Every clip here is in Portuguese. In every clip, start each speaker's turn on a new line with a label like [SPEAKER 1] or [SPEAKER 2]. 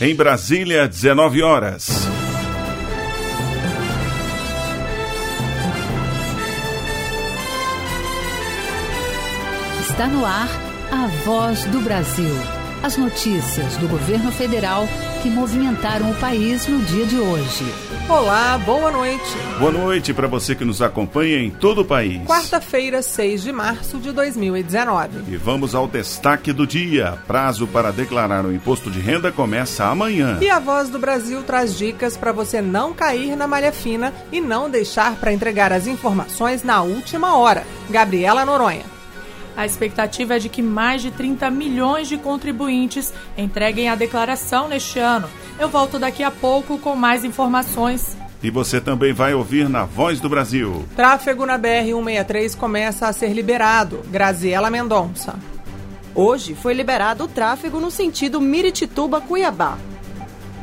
[SPEAKER 1] Em Brasília, 19 horas.
[SPEAKER 2] Está no ar a voz do Brasil. As notícias do governo federal que movimentaram o país no dia de hoje.
[SPEAKER 3] Olá, boa noite.
[SPEAKER 1] Boa noite para você que nos acompanha em todo o país.
[SPEAKER 3] Quarta-feira, 6 de março de 2019.
[SPEAKER 1] E vamos ao destaque do dia. Prazo para declarar o imposto de renda começa amanhã.
[SPEAKER 3] E a Voz do Brasil traz dicas para você não cair na malha fina e não deixar para entregar as informações na última hora. Gabriela Noronha.
[SPEAKER 4] A expectativa é de que mais de 30 milhões de contribuintes entreguem a declaração neste ano. Eu volto daqui a pouco com mais informações.
[SPEAKER 1] E você também vai ouvir na Voz do Brasil.
[SPEAKER 3] Tráfego na BR-163 começa a ser liberado. Graziela Mendonça.
[SPEAKER 5] Hoje foi liberado o tráfego no sentido Miritituba-Cuiabá.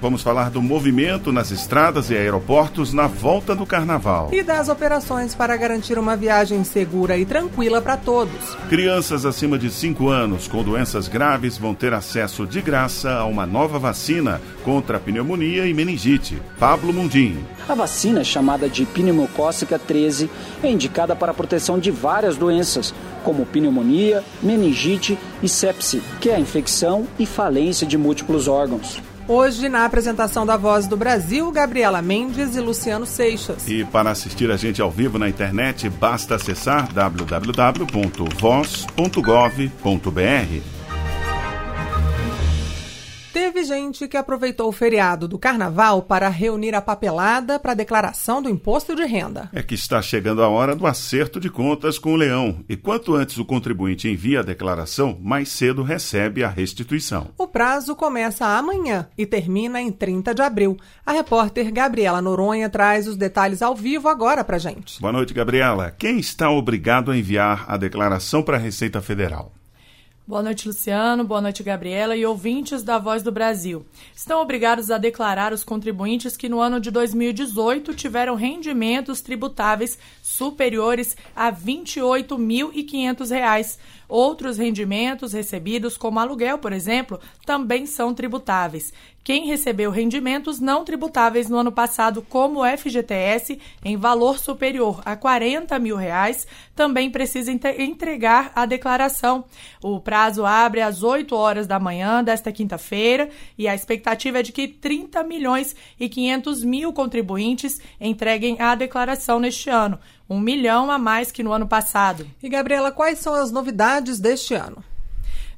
[SPEAKER 1] Vamos falar do movimento nas estradas e aeroportos na volta do carnaval.
[SPEAKER 3] E das operações para garantir uma viagem segura e tranquila para todos.
[SPEAKER 1] Crianças acima de 5 anos com doenças graves vão ter acesso de graça a uma nova vacina contra a pneumonia e meningite. Pablo Mundim.
[SPEAKER 6] A vacina, chamada de pneumocócica 13, é indicada para a proteção de várias doenças, como pneumonia, meningite e sepse, que é a infecção e falência de múltiplos órgãos.
[SPEAKER 3] Hoje, na apresentação da Voz do Brasil, Gabriela Mendes e Luciano Seixas.
[SPEAKER 1] E para assistir a gente ao vivo na internet, basta acessar www.voz.gov.br.
[SPEAKER 3] Teve gente que aproveitou o feriado do carnaval para reunir a papelada para a declaração do imposto de renda.
[SPEAKER 1] É que está chegando a hora do acerto de contas com o leão. E quanto antes o contribuinte envia a declaração, mais cedo recebe a restituição.
[SPEAKER 3] O prazo começa amanhã e termina em 30 de abril. A repórter Gabriela Noronha traz os detalhes ao vivo agora para gente.
[SPEAKER 1] Boa noite, Gabriela. Quem está obrigado a enviar a declaração para a Receita Federal?
[SPEAKER 4] Boa noite, Luciano. Boa noite, Gabriela e ouvintes da Voz do Brasil. Estão obrigados a declarar os contribuintes que no ano de 2018 tiveram rendimentos tributáveis superiores a R$ 28.500. Outros rendimentos recebidos, como aluguel, por exemplo, também são tributáveis. Quem recebeu rendimentos não tributáveis no ano passado, como o FGTS, em valor superior a 40 mil reais, também precisa entregar a declaração. O prazo abre às 8 horas da manhã desta quinta-feira e a expectativa é de que 30 milhões e 500 mil contribuintes entreguem a declaração neste ano um milhão a mais que no ano passado.
[SPEAKER 3] E, Gabriela, quais são as novidades deste ano?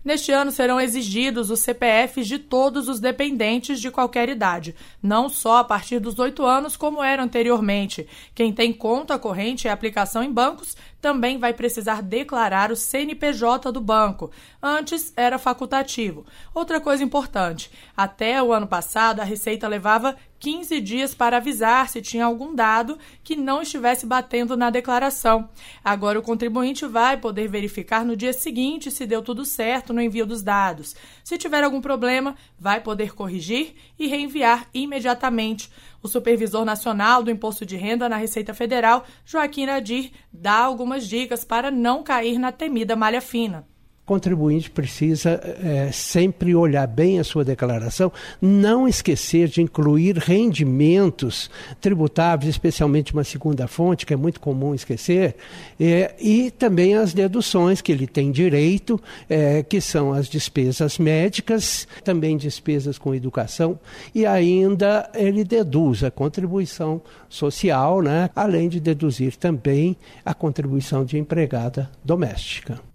[SPEAKER 4] Neste ano serão exigidos os CPFs de todos os dependentes de qualquer idade, não só a partir dos oito anos, como era anteriormente. Quem tem conta corrente e aplicação em bancos também vai precisar declarar o CNPJ do banco. Antes era facultativo. Outra coisa importante: até o ano passado, a Receita levava 15 dias para avisar se tinha algum dado que não estivesse batendo na declaração. Agora, o contribuinte vai poder verificar no dia seguinte se deu tudo certo no envio dos dados. Se tiver algum problema, vai poder corrigir e reenviar imediatamente. O supervisor nacional do Imposto de Renda na Receita Federal, Joaquim Nadir, dá algumas dicas para não cair na temida malha fina.
[SPEAKER 7] Contribuinte precisa é, sempre olhar bem a sua declaração, não esquecer de incluir rendimentos tributáveis, especialmente uma segunda fonte, que é muito comum esquecer, é, e também as deduções que ele tem direito, é, que são as despesas médicas, também despesas com educação, e ainda ele deduz a contribuição social, né, além de deduzir também a contribuição de empregada doméstica.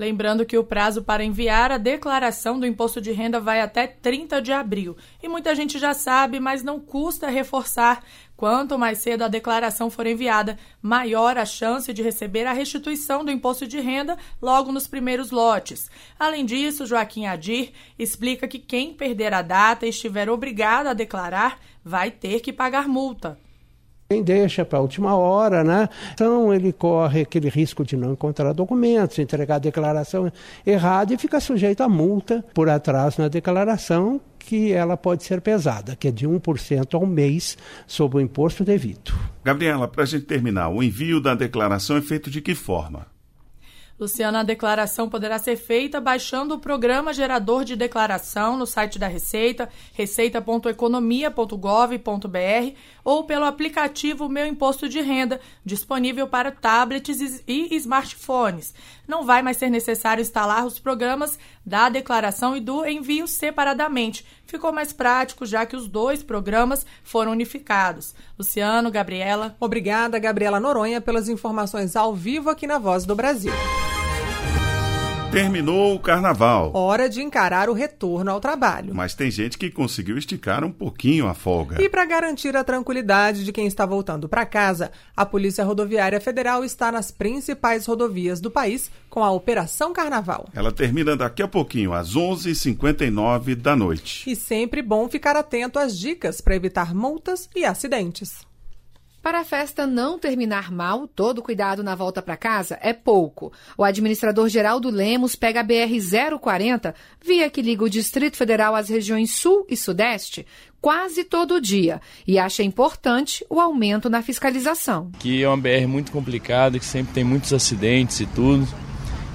[SPEAKER 4] Lembrando que o prazo para enviar a declaração do imposto de renda vai até 30 de abril. E muita gente já sabe, mas não custa reforçar. Quanto mais cedo a declaração for enviada, maior a chance de receber a restituição do imposto de renda logo nos primeiros lotes. Além disso, Joaquim Adir explica que quem perder a data e estiver obrigado a declarar vai ter que pagar multa.
[SPEAKER 7] Quem deixa para a última hora, né? Então ele corre aquele risco de não encontrar documentos, entregar a declaração errada e fica sujeito a multa por atraso na declaração, que ela pode ser pesada, que é de 1% ao mês sobre o imposto devido.
[SPEAKER 1] Gabriela, para a gente terminar, o envio da declaração é feito de que forma?
[SPEAKER 4] Luciana, a declaração poderá ser feita baixando o programa gerador de declaração no site da Receita, receita.economia.gov.br ou pelo aplicativo Meu Imposto de Renda, disponível para tablets e smartphones. Não vai mais ser necessário instalar os programas da declaração e do envio separadamente. Ficou mais prático, já que os dois programas foram unificados. Luciano, Gabriela.
[SPEAKER 3] Obrigada, Gabriela Noronha, pelas informações ao vivo aqui na Voz do Brasil.
[SPEAKER 1] Terminou o carnaval.
[SPEAKER 3] Hora de encarar o retorno ao trabalho.
[SPEAKER 1] Mas tem gente que conseguiu esticar um pouquinho a folga.
[SPEAKER 3] E para garantir a tranquilidade de quem está voltando para casa, a Polícia Rodoviária Federal está nas principais rodovias do país com a Operação Carnaval.
[SPEAKER 1] Ela termina daqui a pouquinho, às 11h59 da noite.
[SPEAKER 3] E sempre bom ficar atento às dicas para evitar multas e acidentes.
[SPEAKER 8] Para a festa não terminar mal, todo cuidado na volta para casa é pouco. O administrador Geraldo Lemos pega a BR-040, via que liga o Distrito Federal às regiões Sul e Sudeste, quase todo dia e acha importante o aumento na fiscalização.
[SPEAKER 9] Que é uma BR muito complicada, que sempre tem muitos acidentes e tudo.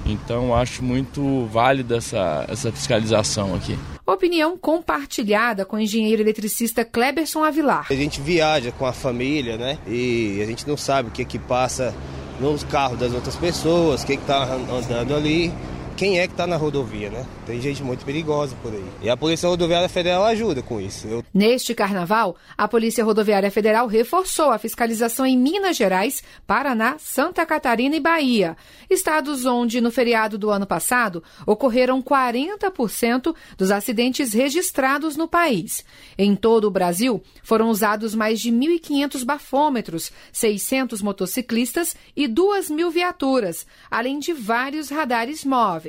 [SPEAKER 9] Então acho muito válida essa, essa fiscalização aqui.
[SPEAKER 8] Opinião compartilhada com o engenheiro eletricista Kleberson Avilar.
[SPEAKER 10] A gente viaja com a família, né? E a gente não sabe o que que passa nos carros das outras pessoas, o que está andando ali quem é que está na rodovia, né? Tem gente muito perigosa por aí. E a Polícia Rodoviária Federal ajuda com isso. Eu...
[SPEAKER 8] Neste carnaval, a Polícia Rodoviária Federal reforçou a fiscalização em Minas Gerais, Paraná, Santa Catarina e Bahia. Estados onde, no feriado do ano passado, ocorreram 40% dos acidentes registrados no país. Em todo o Brasil, foram usados mais de 1.500 bafômetros, 600 motociclistas e 2 mil viaturas, além de vários radares móveis.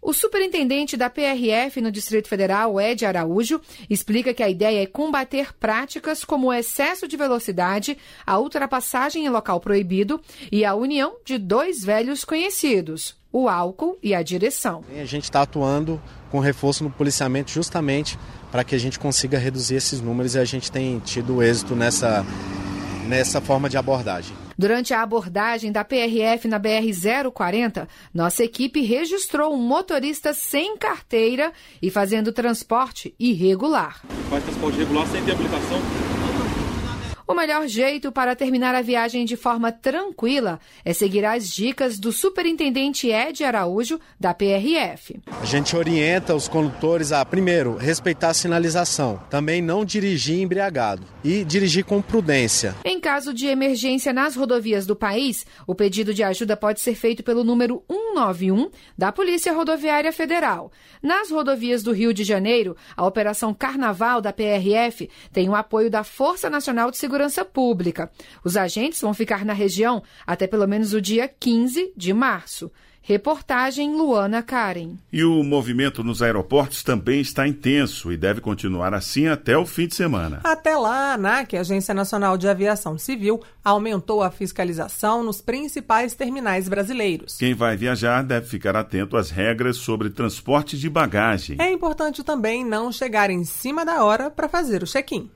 [SPEAKER 8] O superintendente da PRF no Distrito Federal, Ed Araújo, explica que a ideia é combater práticas como o excesso de velocidade, a ultrapassagem em local proibido e a união de dois velhos conhecidos, o álcool e a direção.
[SPEAKER 11] A gente está atuando com reforço no policiamento justamente para que a gente consiga reduzir esses números e a gente tem tido êxito nessa, nessa forma de abordagem.
[SPEAKER 8] Durante a abordagem da PRF na BR-040, nossa equipe registrou um motorista sem carteira e fazendo transporte irregular.
[SPEAKER 12] Faz transporte irregular sem ter aplicação
[SPEAKER 8] o melhor jeito para terminar a viagem de forma tranquila é seguir as dicas do superintendente Ed Araújo, da PRF.
[SPEAKER 11] A gente orienta os condutores a, primeiro, respeitar a sinalização, também não dirigir embriagado e dirigir com prudência.
[SPEAKER 8] Em caso de emergência nas rodovias do país, o pedido de ajuda pode ser feito pelo número 191 da Polícia Rodoviária Federal. Nas rodovias do Rio de Janeiro, a Operação Carnaval da PRF tem o apoio da Força Nacional de Segurança segurança pública. Os agentes vão ficar na região até pelo menos o dia 15 de março. Reportagem Luana Karen.
[SPEAKER 1] E o movimento nos aeroportos também está intenso e deve continuar assim até o fim de semana.
[SPEAKER 3] Até lá, a ANAC, Agência Nacional de Aviação Civil, aumentou a fiscalização nos principais terminais brasileiros.
[SPEAKER 1] Quem vai viajar deve ficar atento às regras sobre transporte de bagagem.
[SPEAKER 3] É importante também não chegar em cima da hora para fazer o check-in.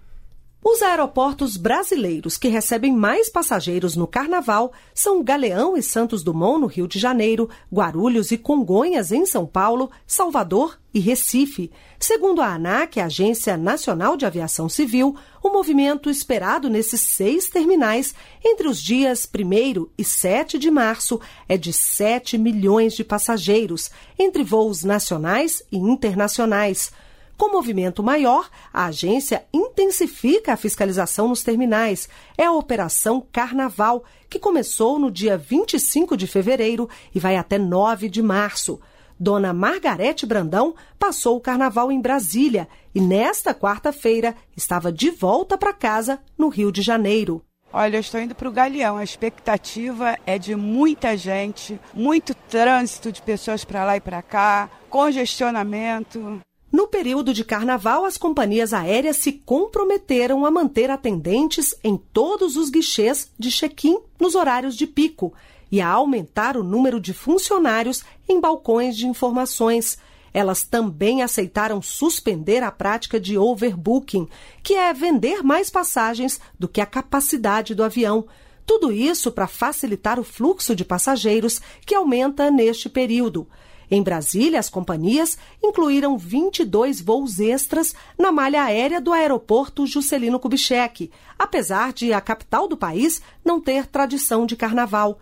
[SPEAKER 13] Os aeroportos brasileiros que recebem mais passageiros no carnaval são Galeão e Santos Dumont, no Rio de Janeiro, Guarulhos e Congonhas, em São Paulo, Salvador e Recife. Segundo a ANAC, a Agência Nacional de Aviação Civil, o movimento esperado nesses seis terminais entre os dias 1 e 7 de março é de 7 milhões de passageiros, entre voos nacionais e internacionais. Com movimento maior, a agência intensifica a fiscalização nos terminais. É a Operação Carnaval, que começou no dia 25 de fevereiro e vai até 9 de março. Dona Margarete Brandão passou o carnaval em Brasília e nesta quarta-feira estava de volta para casa no Rio de Janeiro.
[SPEAKER 14] Olha, eu estou indo para o Galeão. A expectativa é de muita gente, muito trânsito de pessoas para lá e para cá, congestionamento.
[SPEAKER 13] Período de carnaval, as companhias aéreas se comprometeram a manter atendentes em todos os guichês de check-in nos horários de pico e a aumentar o número de funcionários em balcões de informações. Elas também aceitaram suspender a prática de overbooking, que é vender mais passagens do que a capacidade do avião. Tudo isso para facilitar o fluxo de passageiros que aumenta neste período. Em Brasília, as companhias incluíram 22 voos extras na malha aérea do aeroporto Juscelino Kubitschek, apesar de a capital do país não ter tradição de carnaval.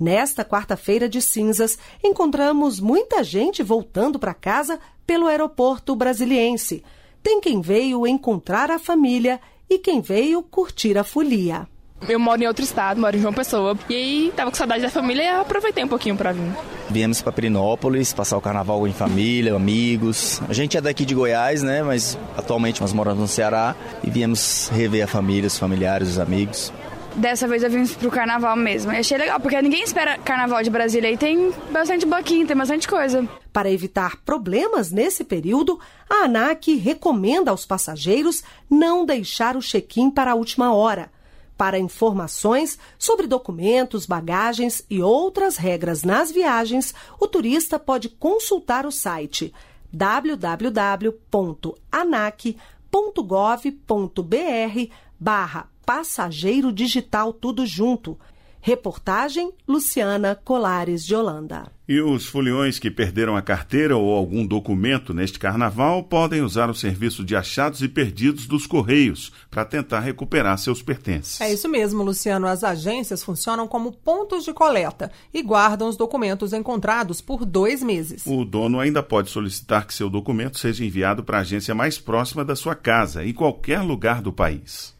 [SPEAKER 13] Nesta quarta-feira de cinzas, encontramos muita gente voltando para casa pelo aeroporto brasiliense. Tem quem veio encontrar a família e quem veio curtir a folia.
[SPEAKER 15] Eu moro em outro estado, moro em João Pessoa. E aí tava com saudade da família e aproveitei um pouquinho para vir.
[SPEAKER 16] Viemos para Perinópolis, passar o carnaval em família, amigos. A gente é daqui de Goiás, né? Mas atualmente nós moramos no Ceará e viemos rever a família, os familiares, os amigos.
[SPEAKER 15] Dessa vez eu vim pro carnaval mesmo. Eu achei legal, porque ninguém espera carnaval de Brasília e tem bastante bloquinho, tem bastante coisa.
[SPEAKER 13] Para evitar problemas nesse período, a ANAC recomenda aos passageiros não deixar o check-in para a última hora. Para informações sobre documentos, bagagens e outras regras nas viagens, o turista pode consultar o site www.anac.gov.br barra passageiro digital tudo junto Reportagem Luciana Colares de Holanda.
[SPEAKER 1] E os foliões que perderam a carteira ou algum documento neste carnaval podem usar o serviço de achados e perdidos dos Correios para tentar recuperar seus pertences.
[SPEAKER 3] É isso mesmo, Luciano. As agências funcionam como pontos de coleta e guardam os documentos encontrados por dois meses.
[SPEAKER 1] O dono ainda pode solicitar que seu documento seja enviado para a agência mais próxima da sua casa, em qualquer lugar do país.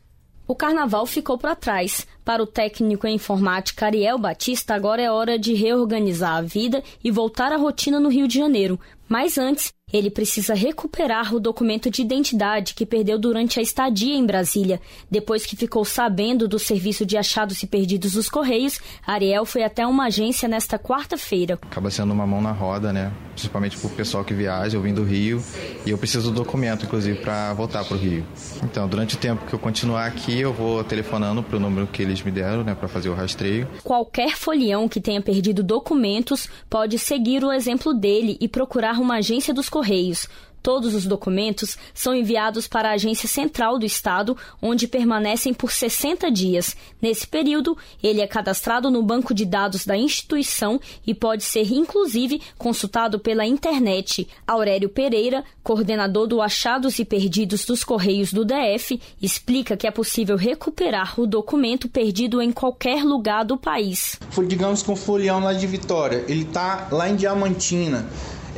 [SPEAKER 17] O carnaval ficou para trás. Para o técnico em informática Ariel Batista, agora é hora de reorganizar a vida e voltar à rotina no Rio de Janeiro. Mas antes, ele precisa recuperar o documento de identidade que perdeu durante a estadia em Brasília. Depois que ficou sabendo do serviço de achados e perdidos dos Correios, Ariel foi até uma agência nesta quarta-feira.
[SPEAKER 18] Acaba sendo uma mão na roda, né? Principalmente para o pessoal que viaja, eu vim do Rio e eu preciso do documento, inclusive, para voltar para o Rio. Então, durante o tempo que eu continuar aqui, eu vou telefonando para o número que eles me deram, né, para fazer o rastreio.
[SPEAKER 17] Qualquer folião que tenha perdido documentos pode seguir o exemplo dele e procurar uma agência dos Correios. Todos os documentos são enviados para a Agência Central do Estado, onde permanecem por 60 dias. Nesse período, ele é cadastrado no banco de dados da instituição e pode ser, inclusive, consultado pela internet. Aurélio Pereira, coordenador do Achados e Perdidos dos Correios do DF, explica que é possível recuperar o documento perdido em qualquer lugar do país.
[SPEAKER 19] Digamos que um folião lá de Vitória, ele está lá em Diamantina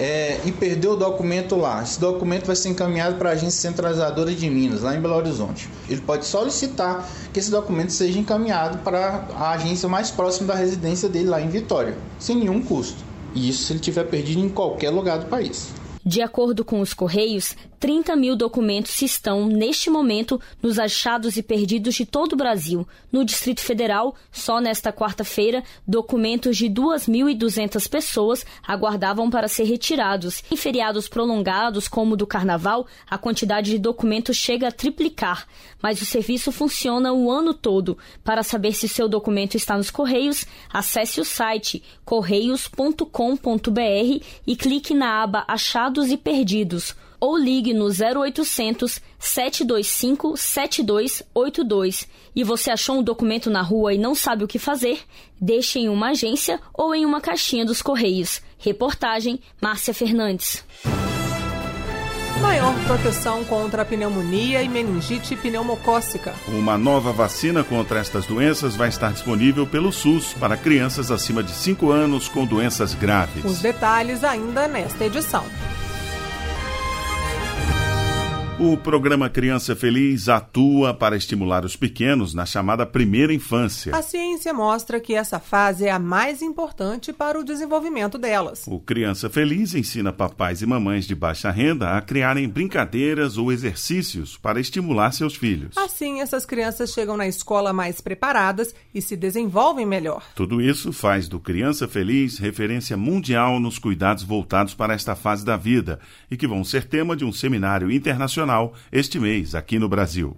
[SPEAKER 19] é, e perdeu o documento lá. Esse documento vai ser encaminhado para a agência centralizadora de Minas, lá em Belo Horizonte. Ele pode solicitar que esse documento seja encaminhado para a agência mais próxima da residência dele, lá em Vitória, sem nenhum custo. E isso se ele tiver perdido em qualquer lugar do país.
[SPEAKER 17] De acordo com os Correios, 30 mil documentos estão, neste momento, nos achados e perdidos de todo o Brasil. No Distrito Federal, só nesta quarta-feira, documentos de 2.200 pessoas aguardavam para ser retirados. Em feriados prolongados, como o do Carnaval, a quantidade de documentos chega a triplicar. Mas o serviço funciona o ano todo. Para saber se seu documento está nos Correios, acesse o site correios.com.br e clique na aba Achados e Perdidos ou ligue no 0800 725 7282. E você achou um documento na rua e não sabe o que fazer? Deixe em uma agência ou em uma caixinha dos Correios. Reportagem Márcia Fernandes.
[SPEAKER 3] Maior proteção contra a pneumonia e meningite pneumocócica.
[SPEAKER 1] Uma nova vacina contra estas doenças vai estar disponível pelo SUS para crianças acima de 5 anos com doenças graves.
[SPEAKER 3] Os detalhes ainda nesta edição.
[SPEAKER 1] O programa Criança Feliz atua para estimular os pequenos na chamada primeira infância.
[SPEAKER 3] A ciência mostra que essa fase é a mais importante para o desenvolvimento delas.
[SPEAKER 1] O Criança Feliz ensina papais e mamães de baixa renda a criarem brincadeiras ou exercícios para estimular seus filhos.
[SPEAKER 3] Assim, essas crianças chegam na escola mais preparadas e se desenvolvem melhor.
[SPEAKER 1] Tudo isso faz do Criança Feliz referência mundial nos cuidados voltados para esta fase da vida e que vão ser tema de um seminário internacional este mês aqui no Brasil.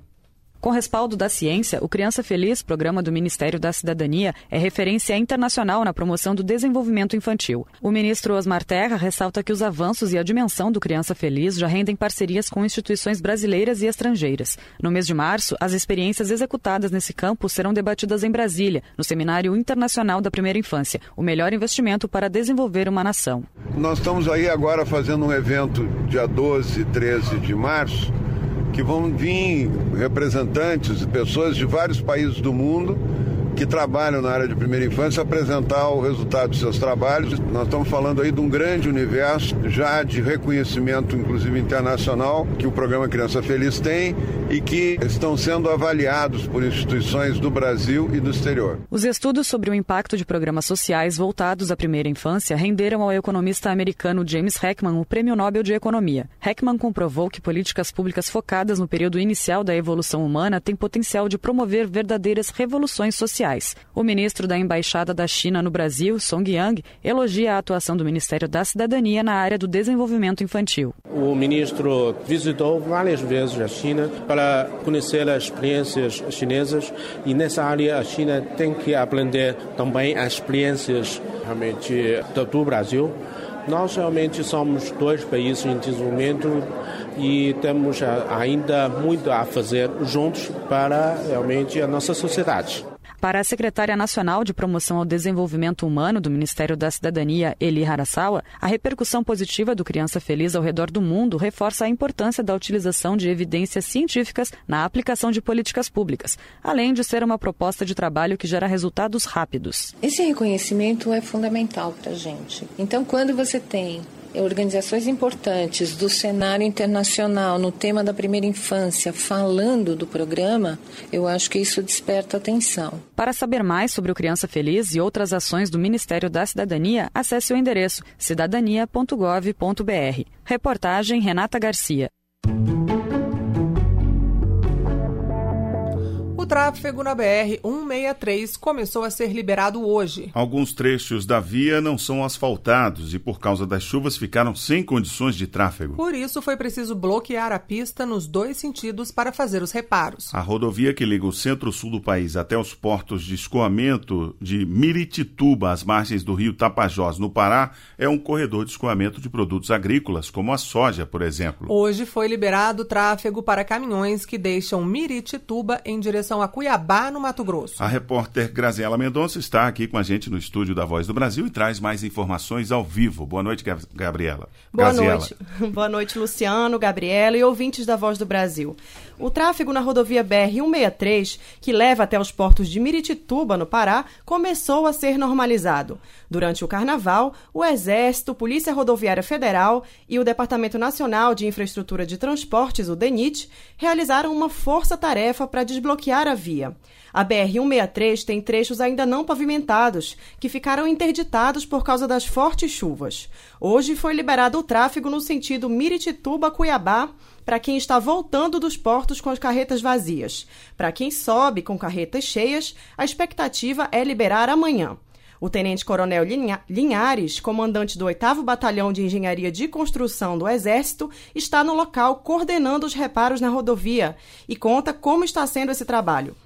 [SPEAKER 20] Com respaldo da ciência, o Criança Feliz, programa do Ministério da Cidadania, é referência internacional na promoção do desenvolvimento infantil. O ministro Osmar Terra ressalta que os avanços e a dimensão do Criança Feliz já rendem parcerias com instituições brasileiras e estrangeiras. No mês de março, as experiências executadas nesse campo serão debatidas em Brasília, no Seminário Internacional da Primeira Infância, o melhor investimento para desenvolver uma nação.
[SPEAKER 21] Nós estamos aí agora fazendo um evento dia 12 e 13 de março que vão vir representantes, pessoas de vários países do mundo que trabalham na área de primeira infância apresentar o resultado dos seus trabalhos. Nós estamos falando aí de um grande universo já de reconhecimento, inclusive internacional, que o programa Criança Feliz tem e que estão sendo avaliados por instituições do Brasil e do exterior.
[SPEAKER 20] Os estudos sobre o impacto de programas sociais voltados à primeira infância renderam ao economista americano James Heckman o Prêmio Nobel de Economia. Heckman comprovou que políticas públicas focadas no período inicial da evolução humana têm potencial de promover verdadeiras revoluções sociais O ministro da Embaixada da China no Brasil, Song Yang, elogia a atuação do Ministério da Cidadania na área do desenvolvimento infantil.
[SPEAKER 22] O ministro visitou várias vezes a China para conhecer as experiências chinesas e nessa área a China tem que aprender também as experiências realmente do Brasil. Nós realmente somos dois países em desenvolvimento e temos ainda muito a fazer juntos para realmente a nossa sociedade.
[SPEAKER 20] Para a secretária nacional de promoção ao desenvolvimento humano do Ministério da Cidadania, Eli Harasawa, a repercussão positiva do Criança Feliz ao redor do mundo reforça a importância da utilização de evidências científicas na aplicação de políticas públicas, além de ser uma proposta de trabalho que gera resultados rápidos.
[SPEAKER 23] Esse reconhecimento é fundamental para a gente. Então, quando você tem organizações importantes do cenário internacional no tema da primeira infância falando do programa, eu acho que isso desperta atenção.
[SPEAKER 20] Para saber mais sobre o Criança Feliz e outras ações do Ministério da Cidadania, acesse o endereço cidadania.gov.br. Reportagem Renata Garcia.
[SPEAKER 3] Tráfego na BR-163 começou a ser liberado hoje.
[SPEAKER 1] Alguns trechos da via não são asfaltados e, por causa das chuvas, ficaram sem condições de tráfego.
[SPEAKER 3] Por isso, foi preciso bloquear a pista nos dois sentidos para fazer os reparos.
[SPEAKER 1] A rodovia que liga o centro-sul do país até os portos de escoamento de Miritituba, às margens do rio Tapajós, no Pará, é um corredor de escoamento de produtos agrícolas, como a soja, por exemplo.
[SPEAKER 3] Hoje foi liberado o tráfego para caminhões que deixam Miritituba em direção a Cuiabá, no Mato Grosso.
[SPEAKER 1] A repórter Graziela Mendonça está aqui com a gente no estúdio da Voz do Brasil e traz mais informações ao vivo. Boa noite, Gabriela.
[SPEAKER 5] Boa Graziela. noite. Boa noite, Luciano, Gabriela e ouvintes da Voz do Brasil. O tráfego na rodovia BR-163, que leva até os portos de Miritituba, no Pará, começou a ser normalizado. Durante o carnaval, o Exército, Polícia Rodoviária Federal e o Departamento Nacional de Infraestrutura de Transportes, o DENIT, realizaram uma força-tarefa para desbloquear a via. A BR-163 tem trechos ainda não pavimentados, que ficaram interditados por causa das fortes chuvas. Hoje foi liberado o tráfego no sentido Miritituba-Cuiabá para quem está voltando dos portos com as carretas vazias. Para quem sobe com carretas cheias, a expectativa é liberar amanhã. O tenente-coronel Linhares, comandante do 8 Batalhão de Engenharia de Construção do Exército, está no local coordenando os reparos na rodovia e conta como está sendo esse trabalho.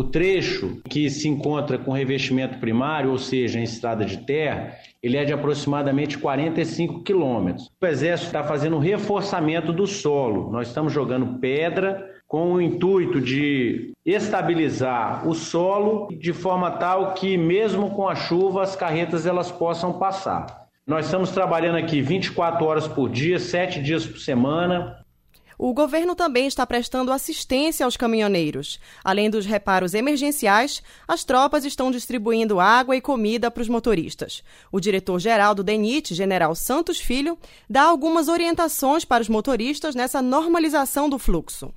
[SPEAKER 24] O trecho que se encontra com revestimento primário, ou seja, em estrada de terra, ele é de aproximadamente 45 quilômetros. O Exército está fazendo um reforçamento do solo. Nós estamos jogando pedra com o intuito de estabilizar o solo de forma tal que mesmo com a chuva as carretas elas possam passar. Nós estamos trabalhando aqui 24 horas por dia, 7 dias por semana,
[SPEAKER 5] o governo também está prestando assistência aos caminhoneiros. Além dos reparos emergenciais, as tropas estão distribuindo água e comida para os motoristas. O diretor-geral do DENIT, general Santos Filho, dá algumas orientações para os motoristas nessa normalização do fluxo.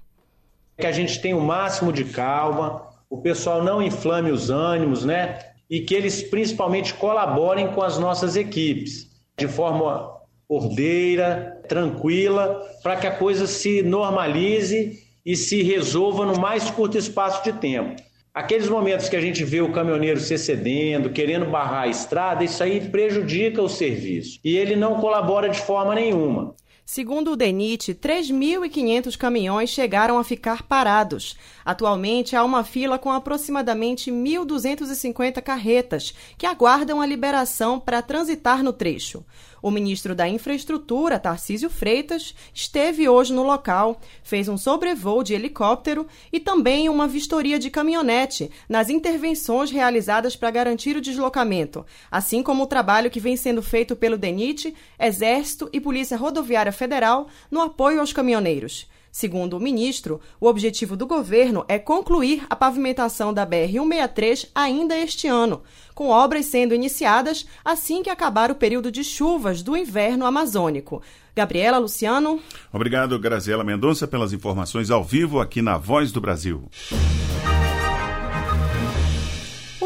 [SPEAKER 24] Que a gente tenha o máximo de calma, o pessoal não inflame os ânimos, né? E que eles principalmente colaborem com as nossas equipes de forma ordeira, tranquila, para que a coisa se normalize e se resolva no mais curto espaço de tempo. Aqueles momentos que a gente vê o caminhoneiro se excedendo, querendo barrar a estrada, isso aí prejudica o serviço e ele não colabora de forma nenhuma.
[SPEAKER 5] Segundo o DENIT, 3.500 caminhões chegaram a ficar parados. Atualmente, há uma fila com aproximadamente 1.250 carretas que aguardam a liberação para transitar no trecho. O ministro da Infraestrutura, Tarcísio Freitas, esteve hoje no local, fez um sobrevoo de helicóptero e também uma vistoria de caminhonete nas intervenções realizadas para garantir o deslocamento, assim como o trabalho que vem sendo feito pelo DENIT, Exército e Polícia Rodoviária Federal no apoio aos caminhoneiros. Segundo o ministro, o objetivo do governo é concluir a pavimentação da BR-163 ainda este ano, com obras sendo iniciadas assim que acabar o período de chuvas do inverno amazônico. Gabriela Luciano.
[SPEAKER 1] Obrigado, Graziela Mendonça, pelas informações ao vivo aqui na Voz do Brasil.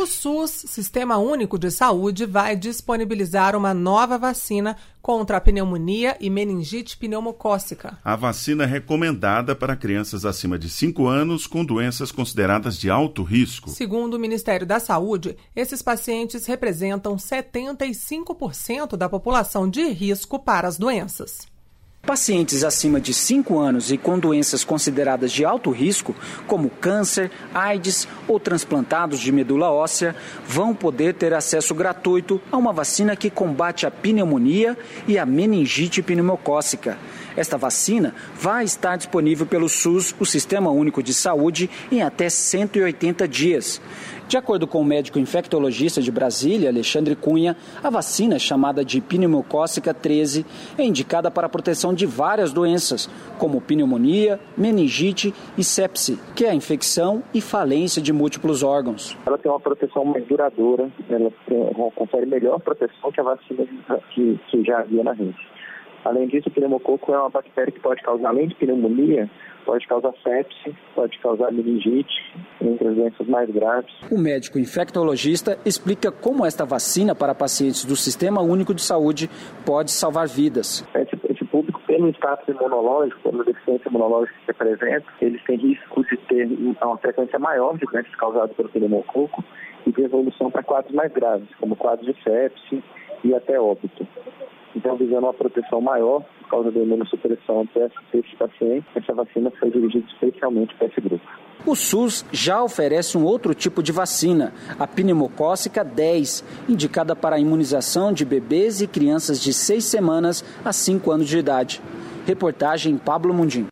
[SPEAKER 3] O SUS, Sistema Único de Saúde, vai disponibilizar uma nova vacina contra a pneumonia e meningite pneumocócica.
[SPEAKER 1] A vacina é recomendada para crianças acima de 5 anos com doenças consideradas de alto risco.
[SPEAKER 3] Segundo o Ministério da Saúde, esses pacientes representam 75% da população de risco para as doenças.
[SPEAKER 25] Pacientes acima de 5 anos e com doenças consideradas de alto risco, como câncer, AIDS ou transplantados de medula óssea, vão poder ter acesso gratuito a uma vacina que combate a pneumonia e a meningite pneumocócica. Esta vacina vai estar disponível pelo SUS, o Sistema Único de Saúde, em até 180 dias. De acordo com o médico infectologista de Brasília, Alexandre Cunha, a vacina chamada de pneumocócica 13 é indicada para a proteção de várias doenças, como pneumonia, meningite e sepse, que é a infecção e falência de múltiplos órgãos.
[SPEAKER 26] Ela tem uma proteção mais duradoura, ela, ela confere melhor proteção que a vacina que, que já havia na rede. Além disso, o pneumococo é uma bactéria que pode causar, além de pneumonia, pode causar sepse, pode causar meningite, entre as doenças mais graves.
[SPEAKER 25] O médico infectologista explica como esta vacina para pacientes do Sistema Único de Saúde pode salvar vidas.
[SPEAKER 26] Esse, esse público, pelo status imunológico, pela deficiência imunológica que apresenta, eles têm risco de ter uma frequência maior de doenças causadas pelo pneumococo e de evolução para quadros mais graves, como quadros de sepse e até óbito. Então, visando uma proteção maior por causa da imunossupressão desses pacientes, essa vacina foi dirigida especialmente para esse grupo.
[SPEAKER 25] O SUS já oferece um outro tipo de vacina, a pneumocócica 10, indicada para a imunização de bebês e crianças de 6 semanas a 5 anos de idade. Reportagem Pablo Mundim.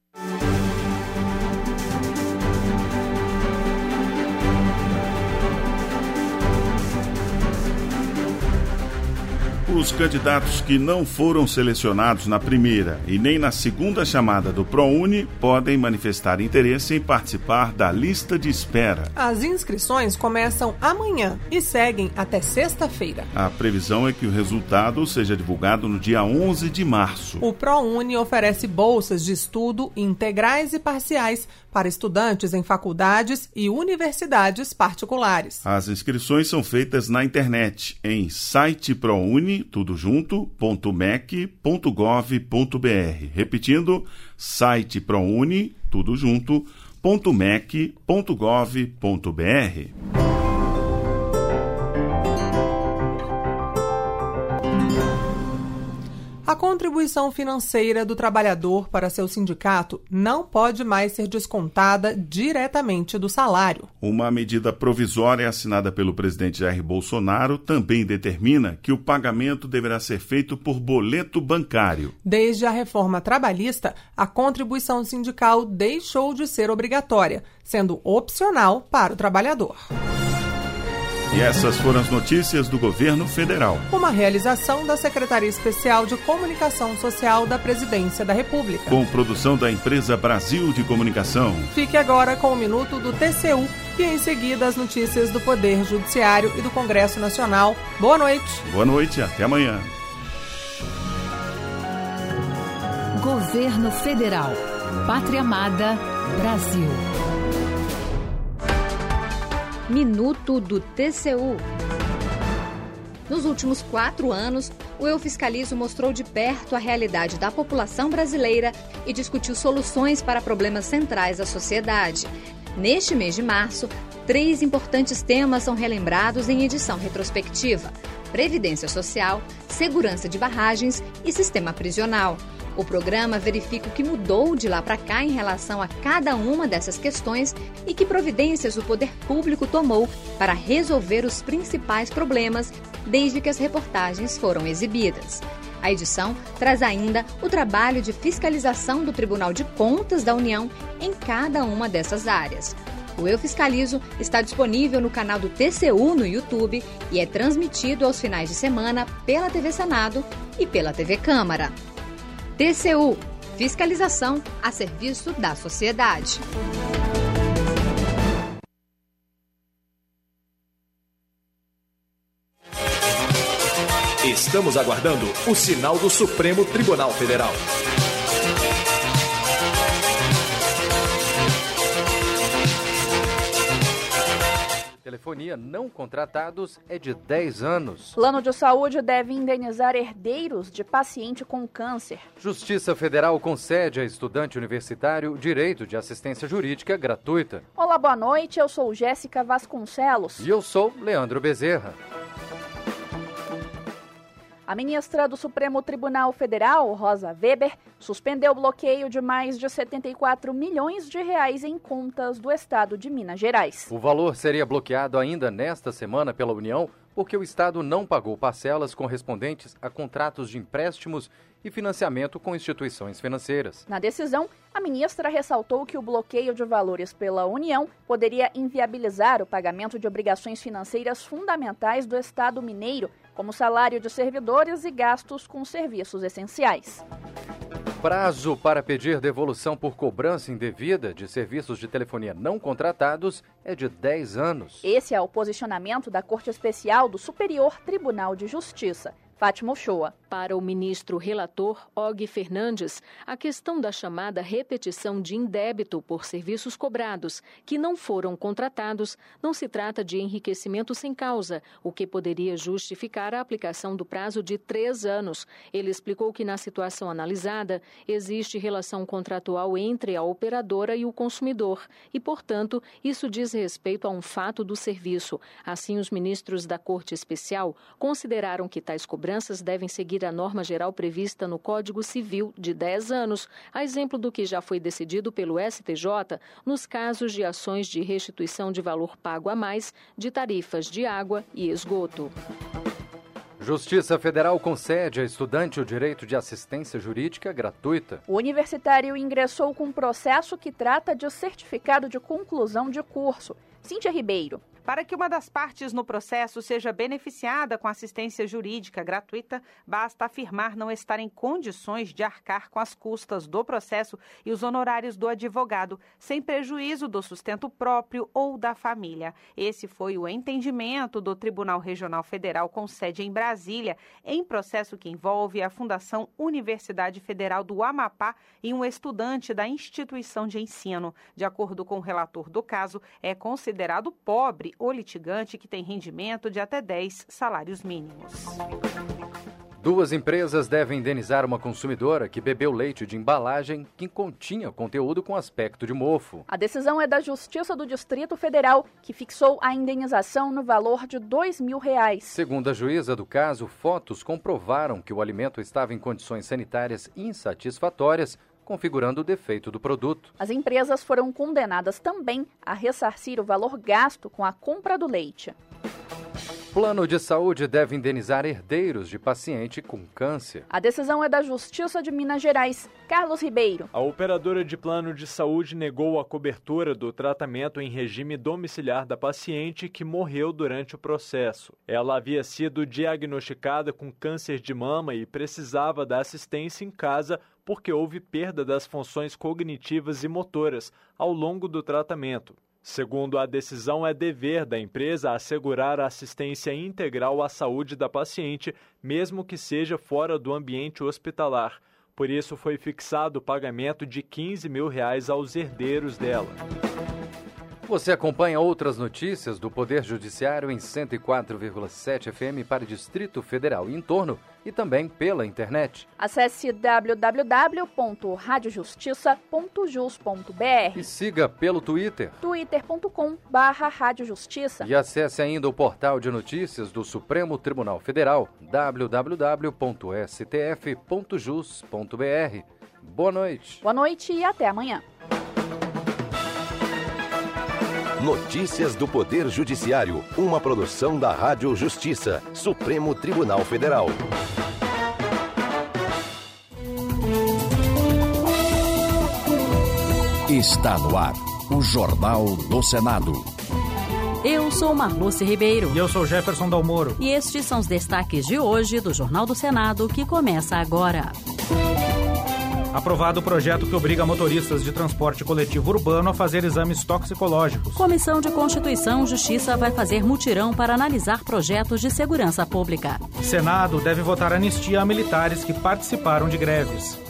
[SPEAKER 1] Os candidatos que não foram selecionados na primeira e nem na segunda chamada do ProUni podem manifestar interesse em participar da lista de espera.
[SPEAKER 3] As inscrições começam amanhã e seguem até sexta-feira.
[SPEAKER 1] A previsão é que o resultado seja divulgado no dia 11 de março.
[SPEAKER 3] O ProUni oferece bolsas de estudo integrais e parciais para estudantes em faculdades e universidades particulares.
[SPEAKER 1] As inscrições são feitas na internet em site ProUni, tudo junto, .mec.gov.br. Repetindo, site ProUni, tudo junto,
[SPEAKER 3] A contribuição financeira do trabalhador para seu sindicato não pode mais ser descontada diretamente do salário.
[SPEAKER 1] Uma medida provisória assinada pelo presidente Jair Bolsonaro também determina que o pagamento deverá ser feito por boleto bancário.
[SPEAKER 3] Desde a reforma trabalhista, a contribuição sindical deixou de ser obrigatória, sendo opcional para o trabalhador.
[SPEAKER 1] E essas foram as notícias do governo federal.
[SPEAKER 3] Uma realização da Secretaria Especial de Comunicação Social da Presidência da República.
[SPEAKER 1] Com produção da empresa Brasil de Comunicação.
[SPEAKER 3] Fique agora com o minuto do TCU e em seguida as notícias do Poder Judiciário e do Congresso Nacional. Boa noite.
[SPEAKER 1] Boa noite, até amanhã.
[SPEAKER 27] Governo Federal. Pátria Amada, Brasil.
[SPEAKER 28] Minuto do TCU. Nos últimos quatro anos, o Eu Fiscalizo mostrou de perto a realidade da população brasileira e discutiu soluções para problemas centrais da sociedade. Neste mês de março, três importantes temas são relembrados em edição retrospectiva: Previdência Social, Segurança de Barragens e Sistema Prisional. O programa verifica o que mudou de lá para cá em relação a cada uma dessas questões e que providências o poder público tomou para resolver os principais problemas desde que as reportagens foram exibidas. A edição traz ainda o trabalho de fiscalização do Tribunal de Contas da União em cada uma dessas áreas. O Eu Fiscalizo está disponível no canal do TCU no YouTube e é transmitido aos finais de semana pela TV Senado e pela TV Câmara. TCU Fiscalização a serviço da sociedade.
[SPEAKER 29] Estamos aguardando o sinal do Supremo Tribunal Federal.
[SPEAKER 30] Telefonia não contratados é de 10 anos.
[SPEAKER 31] Plano de saúde deve indenizar herdeiros de paciente com câncer.
[SPEAKER 30] Justiça Federal concede a estudante universitário direito de assistência jurídica gratuita.
[SPEAKER 31] Olá, boa noite. Eu sou Jéssica Vasconcelos.
[SPEAKER 30] E eu sou Leandro Bezerra.
[SPEAKER 31] A ministra do Supremo Tribunal Federal, Rosa Weber, suspendeu o bloqueio de mais de 74 milhões de reais em contas do estado de Minas Gerais.
[SPEAKER 30] O valor seria bloqueado ainda nesta semana pela União porque o estado não pagou parcelas correspondentes a contratos de empréstimos e financiamento com instituições financeiras.
[SPEAKER 31] Na decisão, a ministra ressaltou que o bloqueio de valores pela União poderia inviabilizar o pagamento de obrigações financeiras fundamentais do Estado mineiro, como salário de servidores e gastos com serviços essenciais.
[SPEAKER 30] Prazo para pedir devolução por cobrança indevida de serviços de telefonia não contratados é de 10 anos.
[SPEAKER 31] Esse é o posicionamento da Corte Especial do Superior Tribunal de Justiça. Fátima Uchoa.
[SPEAKER 32] Para o ministro relator Og Fernandes, a questão da chamada repetição de indébito por serviços cobrados que não foram contratados não se trata de enriquecimento sem causa, o que poderia justificar a aplicação do prazo de três anos. Ele explicou que, na situação analisada, existe relação contratual entre a operadora e o consumidor e, portanto, isso diz respeito a um fato do serviço. Assim, os ministros da Corte Especial consideraram que tais cobranças devem seguir a norma geral prevista no Código Civil de 10 anos, a exemplo do que já foi decidido pelo STJ nos casos de ações de restituição de valor pago a mais de tarifas de água e esgoto.
[SPEAKER 30] Justiça Federal concede a estudante o direito de assistência jurídica gratuita.
[SPEAKER 31] O universitário ingressou com um processo que trata de certificado de conclusão de curso. Cíntia Ribeiro.
[SPEAKER 33] Para que uma das partes no processo seja beneficiada com assistência jurídica gratuita, basta afirmar não estar em condições de arcar com as custas do processo e os honorários do advogado, sem prejuízo do sustento próprio ou da família. Esse foi o entendimento do Tribunal Regional Federal com sede em Brasília, em processo que envolve a Fundação Universidade Federal do Amapá e um estudante da instituição de ensino. De acordo com o relator do caso, é considerado pobre o litigante que tem rendimento de até 10 salários mínimos.
[SPEAKER 30] Duas empresas devem indenizar uma consumidora que bebeu leite de embalagem que continha conteúdo com aspecto de mofo.
[SPEAKER 31] A decisão é da Justiça do Distrito Federal, que fixou a indenização no valor de dois mil reais.
[SPEAKER 30] Segundo a juíza do caso, fotos comprovaram que o alimento estava em condições sanitárias insatisfatórias, configurando o defeito do produto.
[SPEAKER 31] As empresas foram condenadas também a ressarcir o valor gasto com a compra do leite.
[SPEAKER 30] Plano de saúde deve indenizar herdeiros de paciente com câncer.
[SPEAKER 31] A decisão é da Justiça de Minas Gerais. Carlos Ribeiro.
[SPEAKER 34] A operadora de plano de saúde negou a cobertura do tratamento em regime domiciliar da paciente que morreu durante o processo. Ela havia sido diagnosticada com câncer de mama e precisava da assistência em casa porque houve perda das funções cognitivas e motoras ao longo do tratamento. Segundo a decisão, é dever da empresa assegurar a assistência integral à saúde da paciente, mesmo que seja fora do ambiente hospitalar. Por isso, foi fixado o pagamento de 15 mil reais aos herdeiros dela.
[SPEAKER 30] Você acompanha outras notícias do Poder Judiciário em 104,7 FM para Distrito Federal e em torno e também pela internet.
[SPEAKER 31] Acesse www.radiojustiça.jus.br
[SPEAKER 30] e siga pelo Twitter
[SPEAKER 31] twitter.com/radiojustiça
[SPEAKER 30] e acesse ainda o portal de notícias do Supremo Tribunal Federal www.stf.jus.br. Boa noite.
[SPEAKER 31] Boa noite e até amanhã.
[SPEAKER 35] Notícias do Poder Judiciário, uma produção da Rádio Justiça, Supremo Tribunal Federal.
[SPEAKER 36] Está no ar, o Jornal do Senado.
[SPEAKER 37] Eu sou Marluce Ribeiro.
[SPEAKER 38] E eu sou Jefferson Dalmoro.
[SPEAKER 37] E estes são os destaques de hoje do Jornal do Senado, que começa agora.
[SPEAKER 38] Aprovado o projeto que obriga motoristas de transporte coletivo urbano a fazer exames toxicológicos.
[SPEAKER 37] Comissão de Constituição e Justiça vai fazer mutirão para analisar projetos de segurança pública.
[SPEAKER 38] Senado deve votar anistia a militares que participaram de greves.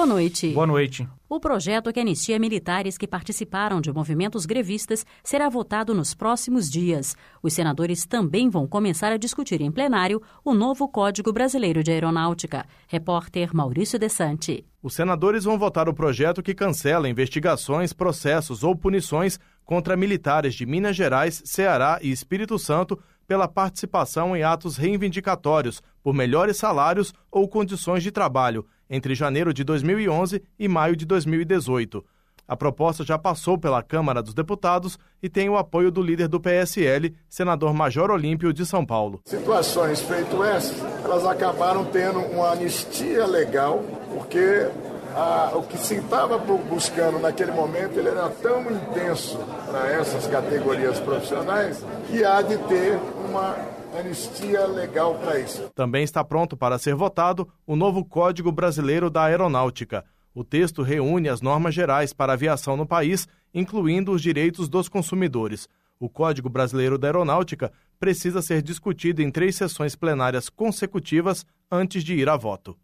[SPEAKER 37] Boa noite.
[SPEAKER 38] Boa noite.
[SPEAKER 37] O projeto que anistia militares que participaram de movimentos grevistas será votado nos próximos dias. Os senadores também vão começar a discutir em plenário o novo Código Brasileiro de Aeronáutica. Repórter Maurício Desante.
[SPEAKER 39] Os senadores vão votar o projeto que cancela investigações, processos ou punições contra militares de Minas Gerais, Ceará e Espírito Santo pela participação em atos reivindicatórios por melhores salários ou condições de trabalho entre janeiro de 2011 e maio de 2018. A proposta já passou pela Câmara dos Deputados e tem o apoio do líder do PSL, senador Major Olímpio de São Paulo.
[SPEAKER 40] Situações feito essas, elas acabaram tendo uma anistia legal, porque ah, o que se estava buscando naquele momento ele era tão intenso para essas categorias profissionais que há de ter uma anistia legal para isso.
[SPEAKER 39] Também está pronto para ser votado o novo Código Brasileiro da Aeronáutica. O texto reúne as normas gerais para a aviação no país, incluindo os direitos dos consumidores. O Código Brasileiro da Aeronáutica precisa ser discutido em três sessões plenárias consecutivas antes de ir a voto.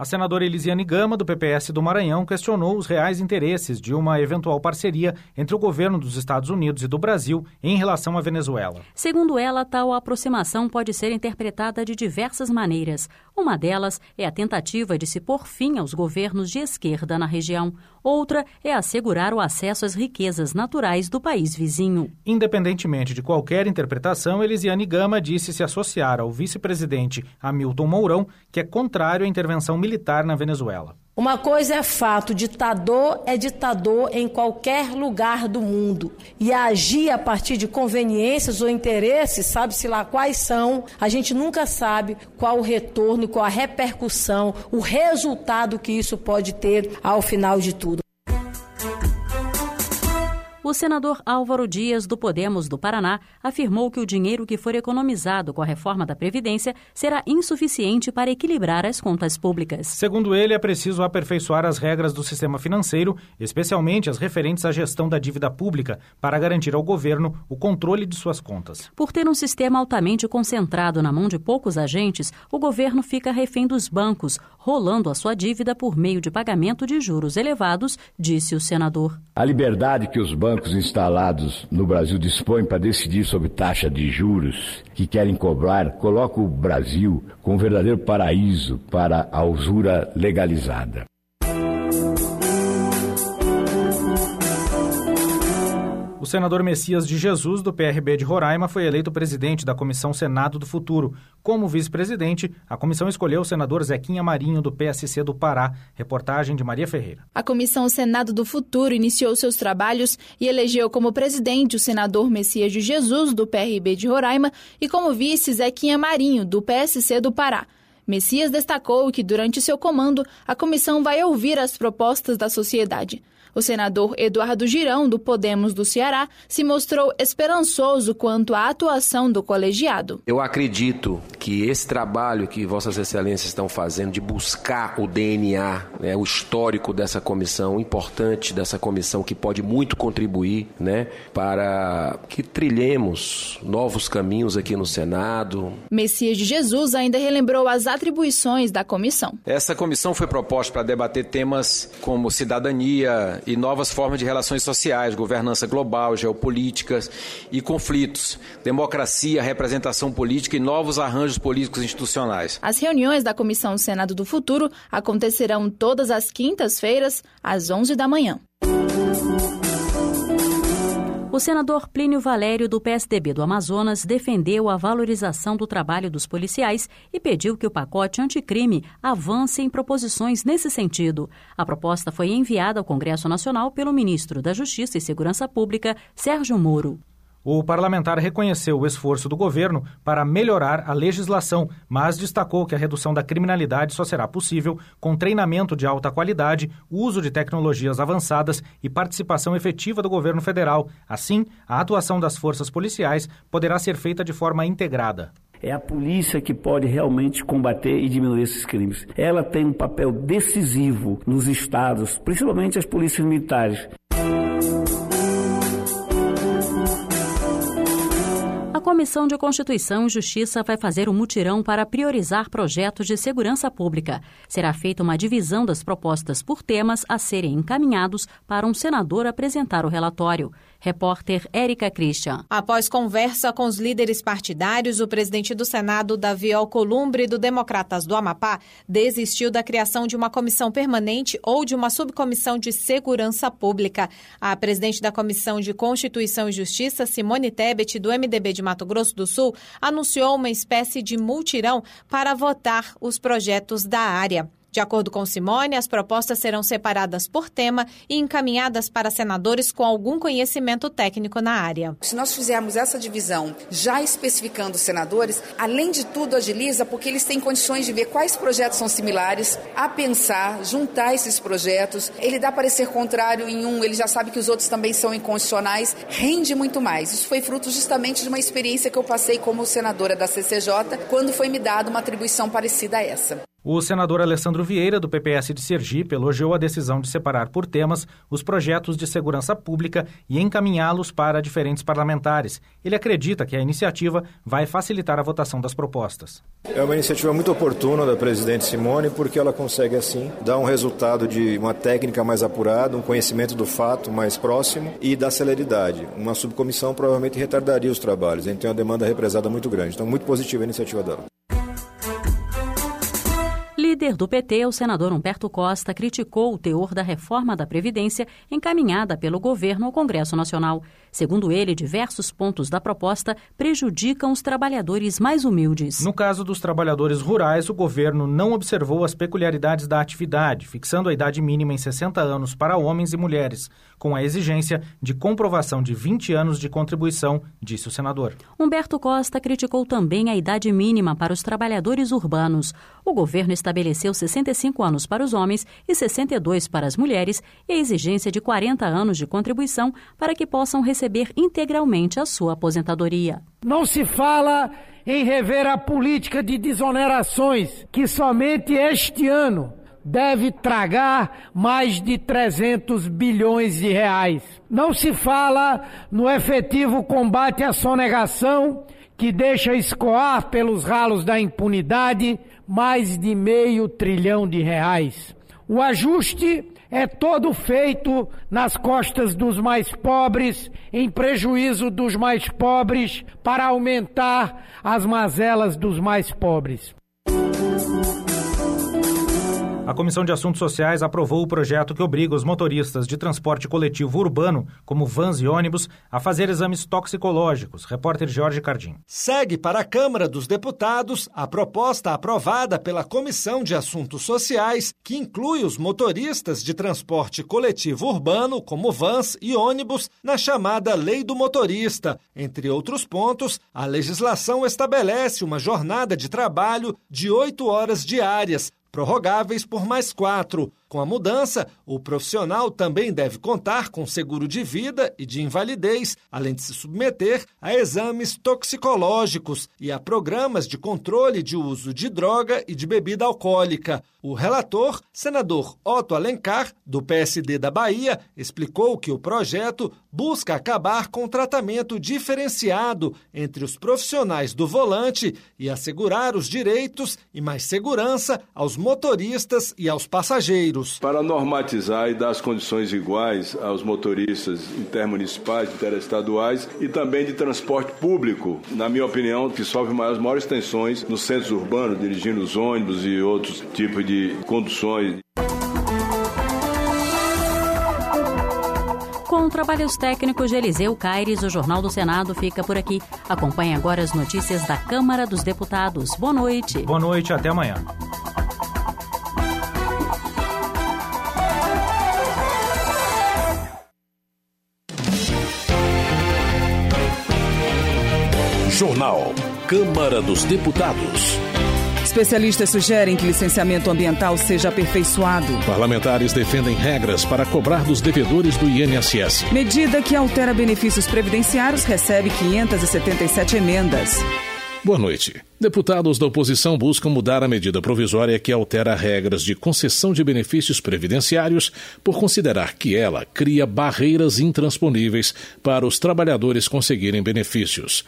[SPEAKER 38] A senadora Elisiane Gama, do PPS do Maranhão, questionou os reais interesses de uma eventual parceria entre o governo dos Estados Unidos e do Brasil em relação à Venezuela.
[SPEAKER 37] Segundo ela, tal aproximação pode ser interpretada de diversas maneiras. Uma delas é a tentativa de se pôr fim aos governos de esquerda na região. Outra é assegurar o acesso às riquezas naturais do país vizinho.
[SPEAKER 38] Independentemente de qualquer interpretação, Elisiane Gama disse se associar ao vice-presidente Hamilton Mourão, que é contrário à intervenção militar na Venezuela.
[SPEAKER 41] Uma coisa é fato: ditador é ditador em qualquer lugar do mundo. E agir a partir de conveniências ou interesses, sabe-se lá quais são, a gente nunca sabe qual o retorno, qual a repercussão, o resultado que isso pode ter ao final de tudo.
[SPEAKER 37] O senador Álvaro Dias, do Podemos do Paraná, afirmou que o dinheiro que for economizado com a reforma da Previdência será insuficiente para equilibrar as contas públicas.
[SPEAKER 38] Segundo ele, é preciso aperfeiçoar as regras do sistema financeiro, especialmente as referentes à gestão da dívida pública, para garantir ao governo o controle de suas contas.
[SPEAKER 37] Por ter um sistema altamente concentrado na mão de poucos agentes, o governo fica refém dos bancos, rolando a sua dívida por meio de pagamento de juros elevados, disse o senador.
[SPEAKER 42] A liberdade que os bancos bancos instalados no Brasil dispõem para decidir sobre taxa de juros que querem cobrar, coloca o Brasil como um verdadeiro paraíso para a usura legalizada.
[SPEAKER 38] Senador Messias de Jesus, do PRB de Roraima, foi eleito presidente da Comissão Senado do Futuro. Como vice-presidente, a comissão escolheu o senador Zequinha Marinho, do PSC do Pará. Reportagem de Maria Ferreira.
[SPEAKER 43] A Comissão Senado do Futuro iniciou seus trabalhos e elegeu como presidente o senador Messias de Jesus, do PRB de Roraima, e como vice Zequinha Marinho, do PSC do Pará. Messias destacou que, durante seu comando, a comissão vai ouvir as propostas da sociedade. O senador Eduardo Girão, do Podemos do Ceará, se mostrou esperançoso quanto à atuação do colegiado.
[SPEAKER 44] Eu acredito que esse trabalho que Vossas Excelências estão fazendo de buscar o DNA, né, o histórico dessa comissão, importante dessa comissão que pode muito contribuir né, para que trilhemos novos caminhos aqui no Senado.
[SPEAKER 43] Messias de Jesus ainda relembrou as atribuições da comissão.
[SPEAKER 45] Essa comissão foi proposta para debater temas como cidadania e novas formas de relações sociais, governança global, geopolíticas e conflitos, democracia, representação política e novos arranjos políticos institucionais.
[SPEAKER 43] As reuniões da Comissão Senado do Futuro acontecerão todas as quintas-feiras, às 11 da manhã.
[SPEAKER 37] O senador Plínio Valério, do PSDB do Amazonas, defendeu a valorização do trabalho dos policiais e pediu que o pacote anticrime avance em proposições nesse sentido. A proposta foi enviada ao Congresso Nacional pelo ministro da Justiça e Segurança Pública, Sérgio Moro.
[SPEAKER 38] O parlamentar reconheceu o esforço do governo para melhorar a legislação, mas destacou que a redução da criminalidade só será possível com treinamento de alta qualidade, uso de tecnologias avançadas e participação efetiva do governo federal. Assim, a atuação das forças policiais poderá ser feita de forma integrada.
[SPEAKER 46] É a polícia que pode realmente combater e diminuir esses crimes. Ela tem um papel decisivo nos estados, principalmente as polícias militares.
[SPEAKER 37] Comissão de Constituição e Justiça vai fazer um mutirão para priorizar projetos de segurança pública. Será feita uma divisão das propostas por temas a serem encaminhados para um senador apresentar o relatório. Repórter Érica Christian.
[SPEAKER 47] Após conversa com os líderes partidários, o presidente do Senado, Davi Alcolumbre, do Democratas do Amapá, desistiu da criação de uma comissão permanente ou de uma subcomissão de segurança pública. A presidente da Comissão de Constituição e Justiça, Simone Tebet, do MDB de Mato Grosso do Sul, anunciou uma espécie de multirão para votar os projetos da área. De acordo com Simone, as propostas serão separadas por tema e encaminhadas para senadores com algum conhecimento técnico na área.
[SPEAKER 48] Se nós fizermos essa divisão, já especificando os senadores, além de tudo agiliza porque eles têm condições de ver quais projetos são similares, a pensar, juntar esses projetos. Ele dá parecer contrário em um, ele já sabe que os outros também são inconstitucionais, rende muito mais. Isso foi fruto justamente de uma experiência que eu passei como senadora da CCJ, quando foi me dada uma atribuição parecida a essa.
[SPEAKER 38] O senador Alessandro Vieira, do PPS de Sergipe, elogiou a decisão de separar por temas os projetos de segurança pública e encaminhá-los para diferentes parlamentares. Ele acredita que a iniciativa vai facilitar a votação das propostas.
[SPEAKER 49] É uma iniciativa muito oportuna da presidente Simone, porque ela consegue, assim, dar um resultado de uma técnica mais apurada, um conhecimento do fato mais próximo e da celeridade. Uma subcomissão provavelmente retardaria os trabalhos, gente tem uma demanda represada muito grande. Então, muito positiva a iniciativa dela
[SPEAKER 37] líder do PT, o senador Humberto Costa, criticou o teor da reforma da Previdência encaminhada pelo governo ao Congresso Nacional. Segundo ele, diversos pontos da proposta prejudicam os trabalhadores mais humildes.
[SPEAKER 38] No caso dos trabalhadores rurais, o governo não observou as peculiaridades da atividade, fixando a idade mínima em 60 anos para homens e mulheres, com a exigência de comprovação de 20 anos de contribuição, disse o senador.
[SPEAKER 37] Humberto Costa criticou também a idade mínima para os trabalhadores urbanos. O governo estabeleceu 65 anos para os homens e 62 para as mulheres e a exigência de 40 anos de contribuição para que possam receber receber integralmente a sua aposentadoria.
[SPEAKER 50] Não se fala em rever a política de desonerações, que somente este ano deve tragar mais de 300 bilhões de reais. Não se fala no efetivo combate à sonegação, que deixa escoar pelos ralos da impunidade mais de meio trilhão de reais. O ajuste é todo feito nas costas dos mais pobres, em prejuízo dos mais pobres, para aumentar as mazelas dos mais pobres.
[SPEAKER 38] A Comissão de Assuntos Sociais aprovou o projeto que obriga os motoristas de transporte coletivo urbano, como vans e ônibus, a fazer exames toxicológicos. Repórter Jorge Cardim.
[SPEAKER 51] Segue para a Câmara dos Deputados a proposta aprovada pela Comissão de Assuntos Sociais, que inclui os motoristas de transporte coletivo urbano, como vans e ônibus, na chamada Lei do Motorista. Entre outros pontos, a legislação estabelece uma jornada de trabalho de oito horas diárias prorrogáveis por mais quatro. Com a mudança, o profissional também deve contar com seguro de vida e de invalidez, além de se submeter a exames toxicológicos e a programas de controle de uso de droga e de bebida alcoólica. O relator, senador Otto Alencar, do PSD da Bahia, explicou que o projeto busca acabar com o tratamento diferenciado entre os profissionais do volante e assegurar os direitos e mais segurança aos motoristas e aos passageiros.
[SPEAKER 52] Para normatizar e dar as condições iguais aos motoristas intermunicipais, interestaduais e também de transporte público, na minha opinião, que sofre as maiores tensões nos centros urbanos, dirigindo os ônibus e outros tipos de conduções.
[SPEAKER 37] Com trabalhos técnicos de Eliseu Caires, o Jornal do Senado fica por aqui. Acompanhe agora as notícias da Câmara dos Deputados. Boa noite.
[SPEAKER 38] Boa noite, até amanhã.
[SPEAKER 36] Jornal Câmara dos Deputados.
[SPEAKER 53] Especialistas sugerem que licenciamento ambiental seja aperfeiçoado.
[SPEAKER 36] Parlamentares defendem regras para cobrar dos devedores do INSS.
[SPEAKER 53] Medida que altera benefícios previdenciários recebe 577 emendas.
[SPEAKER 36] Boa noite. Deputados da oposição buscam mudar a medida provisória que altera regras de concessão de benefícios previdenciários por considerar que ela cria barreiras intransponíveis para os trabalhadores conseguirem benefícios.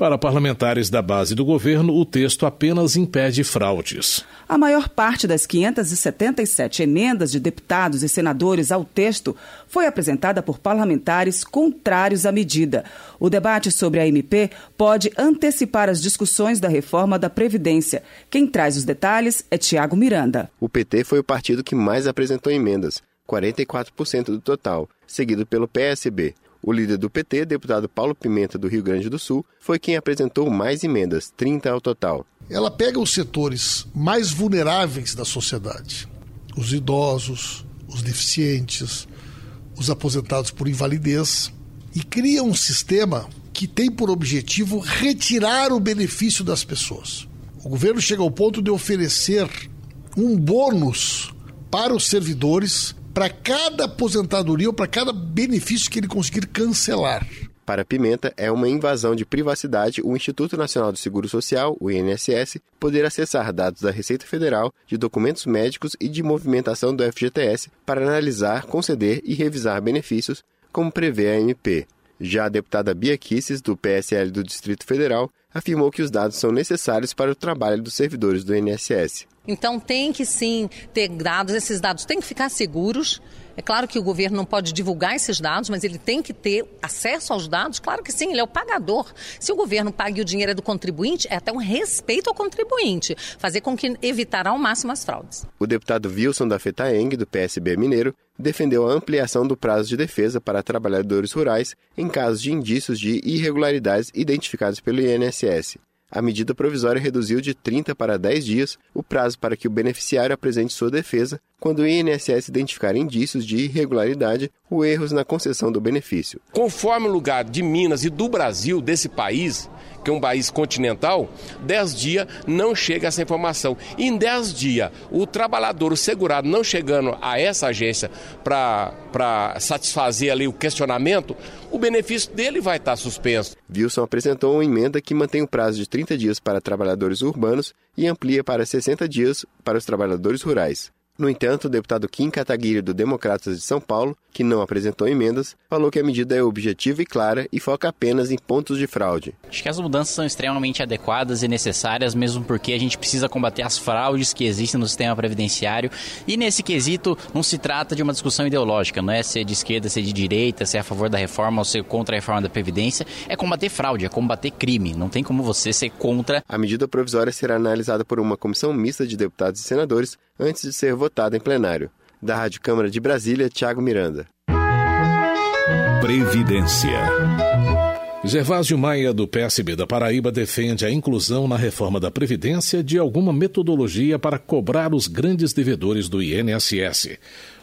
[SPEAKER 36] Para parlamentares da base do governo, o texto apenas impede fraudes.
[SPEAKER 53] A maior parte das 577 emendas de deputados e senadores ao texto foi apresentada por parlamentares contrários à medida. O debate sobre a MP pode antecipar as discussões da reforma da Previdência. Quem traz os detalhes é Tiago Miranda.
[SPEAKER 54] O PT foi o partido que mais apresentou emendas, 44% do total, seguido pelo PSB. O líder do PT, deputado Paulo Pimenta, do Rio Grande do Sul, foi quem apresentou mais emendas, 30 ao total.
[SPEAKER 49] Ela pega os setores mais vulneráveis da sociedade: os idosos, os deficientes, os aposentados por invalidez, e cria um sistema que tem por objetivo retirar o benefício das pessoas. O governo chega ao ponto de oferecer um bônus para os servidores para cada aposentadoria ou para cada benefício que ele conseguir cancelar.
[SPEAKER 54] Para Pimenta, é uma invasão de privacidade o Instituto Nacional do Seguro Social, o INSS, poder acessar dados da Receita Federal, de documentos médicos e de movimentação do FGTS para analisar, conceder e revisar benefícios, como prevê a MP. Já a deputada Bia Kisses, do PSL do Distrito Federal, afirmou que os dados são necessários para o trabalho dos servidores do INSS.
[SPEAKER 55] Então tem que sim ter dados, esses dados têm que ficar seguros. É claro que o governo não pode divulgar esses dados, mas ele tem que ter acesso aos dados. Claro que sim, ele é o pagador. Se o governo paga e o dinheiro é do contribuinte, é até um respeito ao contribuinte, fazer com que evitar ao máximo as fraudes.
[SPEAKER 54] O deputado Wilson da Fetaeng, do PSB Mineiro, defendeu a ampliação do prazo de defesa para trabalhadores rurais em casos de indícios de irregularidades identificados pelo INSS. A medida provisória reduziu de 30 para 10 dias o prazo para que o beneficiário apresente sua defesa quando o INSS identificar indícios de irregularidade ou erros na concessão do benefício.
[SPEAKER 56] Conforme o lugar de Minas e do Brasil, desse país, que é um país continental, 10 dias não chega essa informação. E em 10 dias, o trabalhador, o segurado, não chegando a essa agência para satisfazer ali o questionamento, o benefício dele vai estar suspenso.
[SPEAKER 54] Wilson apresentou uma emenda que mantém o prazo de 30 dias para trabalhadores urbanos e amplia para 60 dias para os trabalhadores rurais. No entanto, o deputado Kim Kataguiri, do Democratas de São Paulo, que não apresentou emendas, falou que a medida é objetiva e clara e foca apenas em pontos de fraude.
[SPEAKER 57] Acho que as mudanças são extremamente adequadas e necessárias, mesmo porque a gente precisa combater as fraudes que existem no sistema previdenciário. E nesse quesito, não se trata de uma discussão ideológica, não é ser de esquerda, ser de direita, ser a favor da reforma ou ser contra a reforma da Previdência. É combater fraude, é combater crime. Não tem como você ser contra.
[SPEAKER 54] A medida provisória será analisada por uma comissão mista de deputados e senadores antes de ser votada em plenário. Da Rádio Câmara de Brasília, Tiago Miranda.
[SPEAKER 36] Previdência. Gervásio Maia, do PSB da Paraíba, defende a inclusão na reforma da Previdência de alguma metodologia para cobrar os grandes devedores do INSS.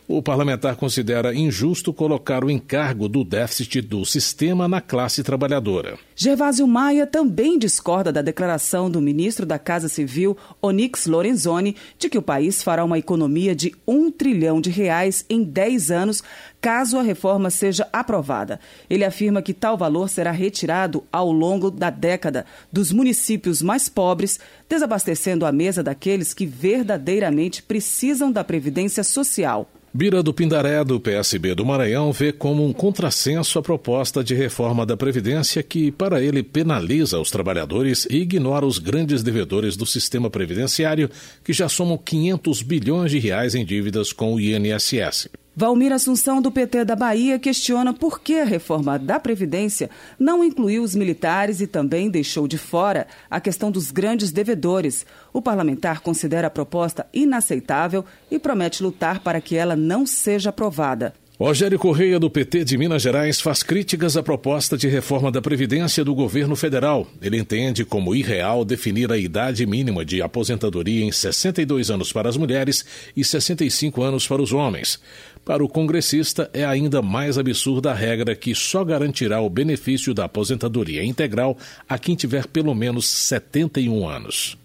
[SPEAKER 36] O parlamentar considera injusto colocar o encargo do déficit do sistema na classe trabalhadora.
[SPEAKER 53] Gervásio Maia também discorda da declaração do ministro da Casa Civil, Onyx Lorenzoni, de que o país fará uma economia de um trilhão de reais em 10 anos, caso a reforma seja aprovada. Ele afirma que tal valor será retirado ao longo da década dos municípios mais pobres, desabastecendo a mesa daqueles que verdadeiramente precisam da previdência social.
[SPEAKER 36] Bira do Pindaré, do PSB do Maranhão, vê como um contrassenso a proposta de reforma da Previdência que, para ele, penaliza os trabalhadores e ignora os grandes devedores do sistema previdenciário, que já somam 500 bilhões de reais em dívidas com o INSS.
[SPEAKER 53] Valmir Assunção, do PT da Bahia, questiona por que a reforma da Previdência não incluiu os militares e também deixou de fora a questão dos grandes devedores. O parlamentar considera a proposta inaceitável e promete lutar para que ela não seja aprovada.
[SPEAKER 36] Rogério Correia, do PT de Minas Gerais, faz críticas à proposta de reforma da Previdência do governo federal. Ele entende como irreal definir a idade mínima de aposentadoria em 62 anos para as mulheres e 65 anos para os homens. Para o congressista, é ainda mais absurda a regra que só garantirá o benefício da aposentadoria integral a quem tiver pelo menos 71 anos.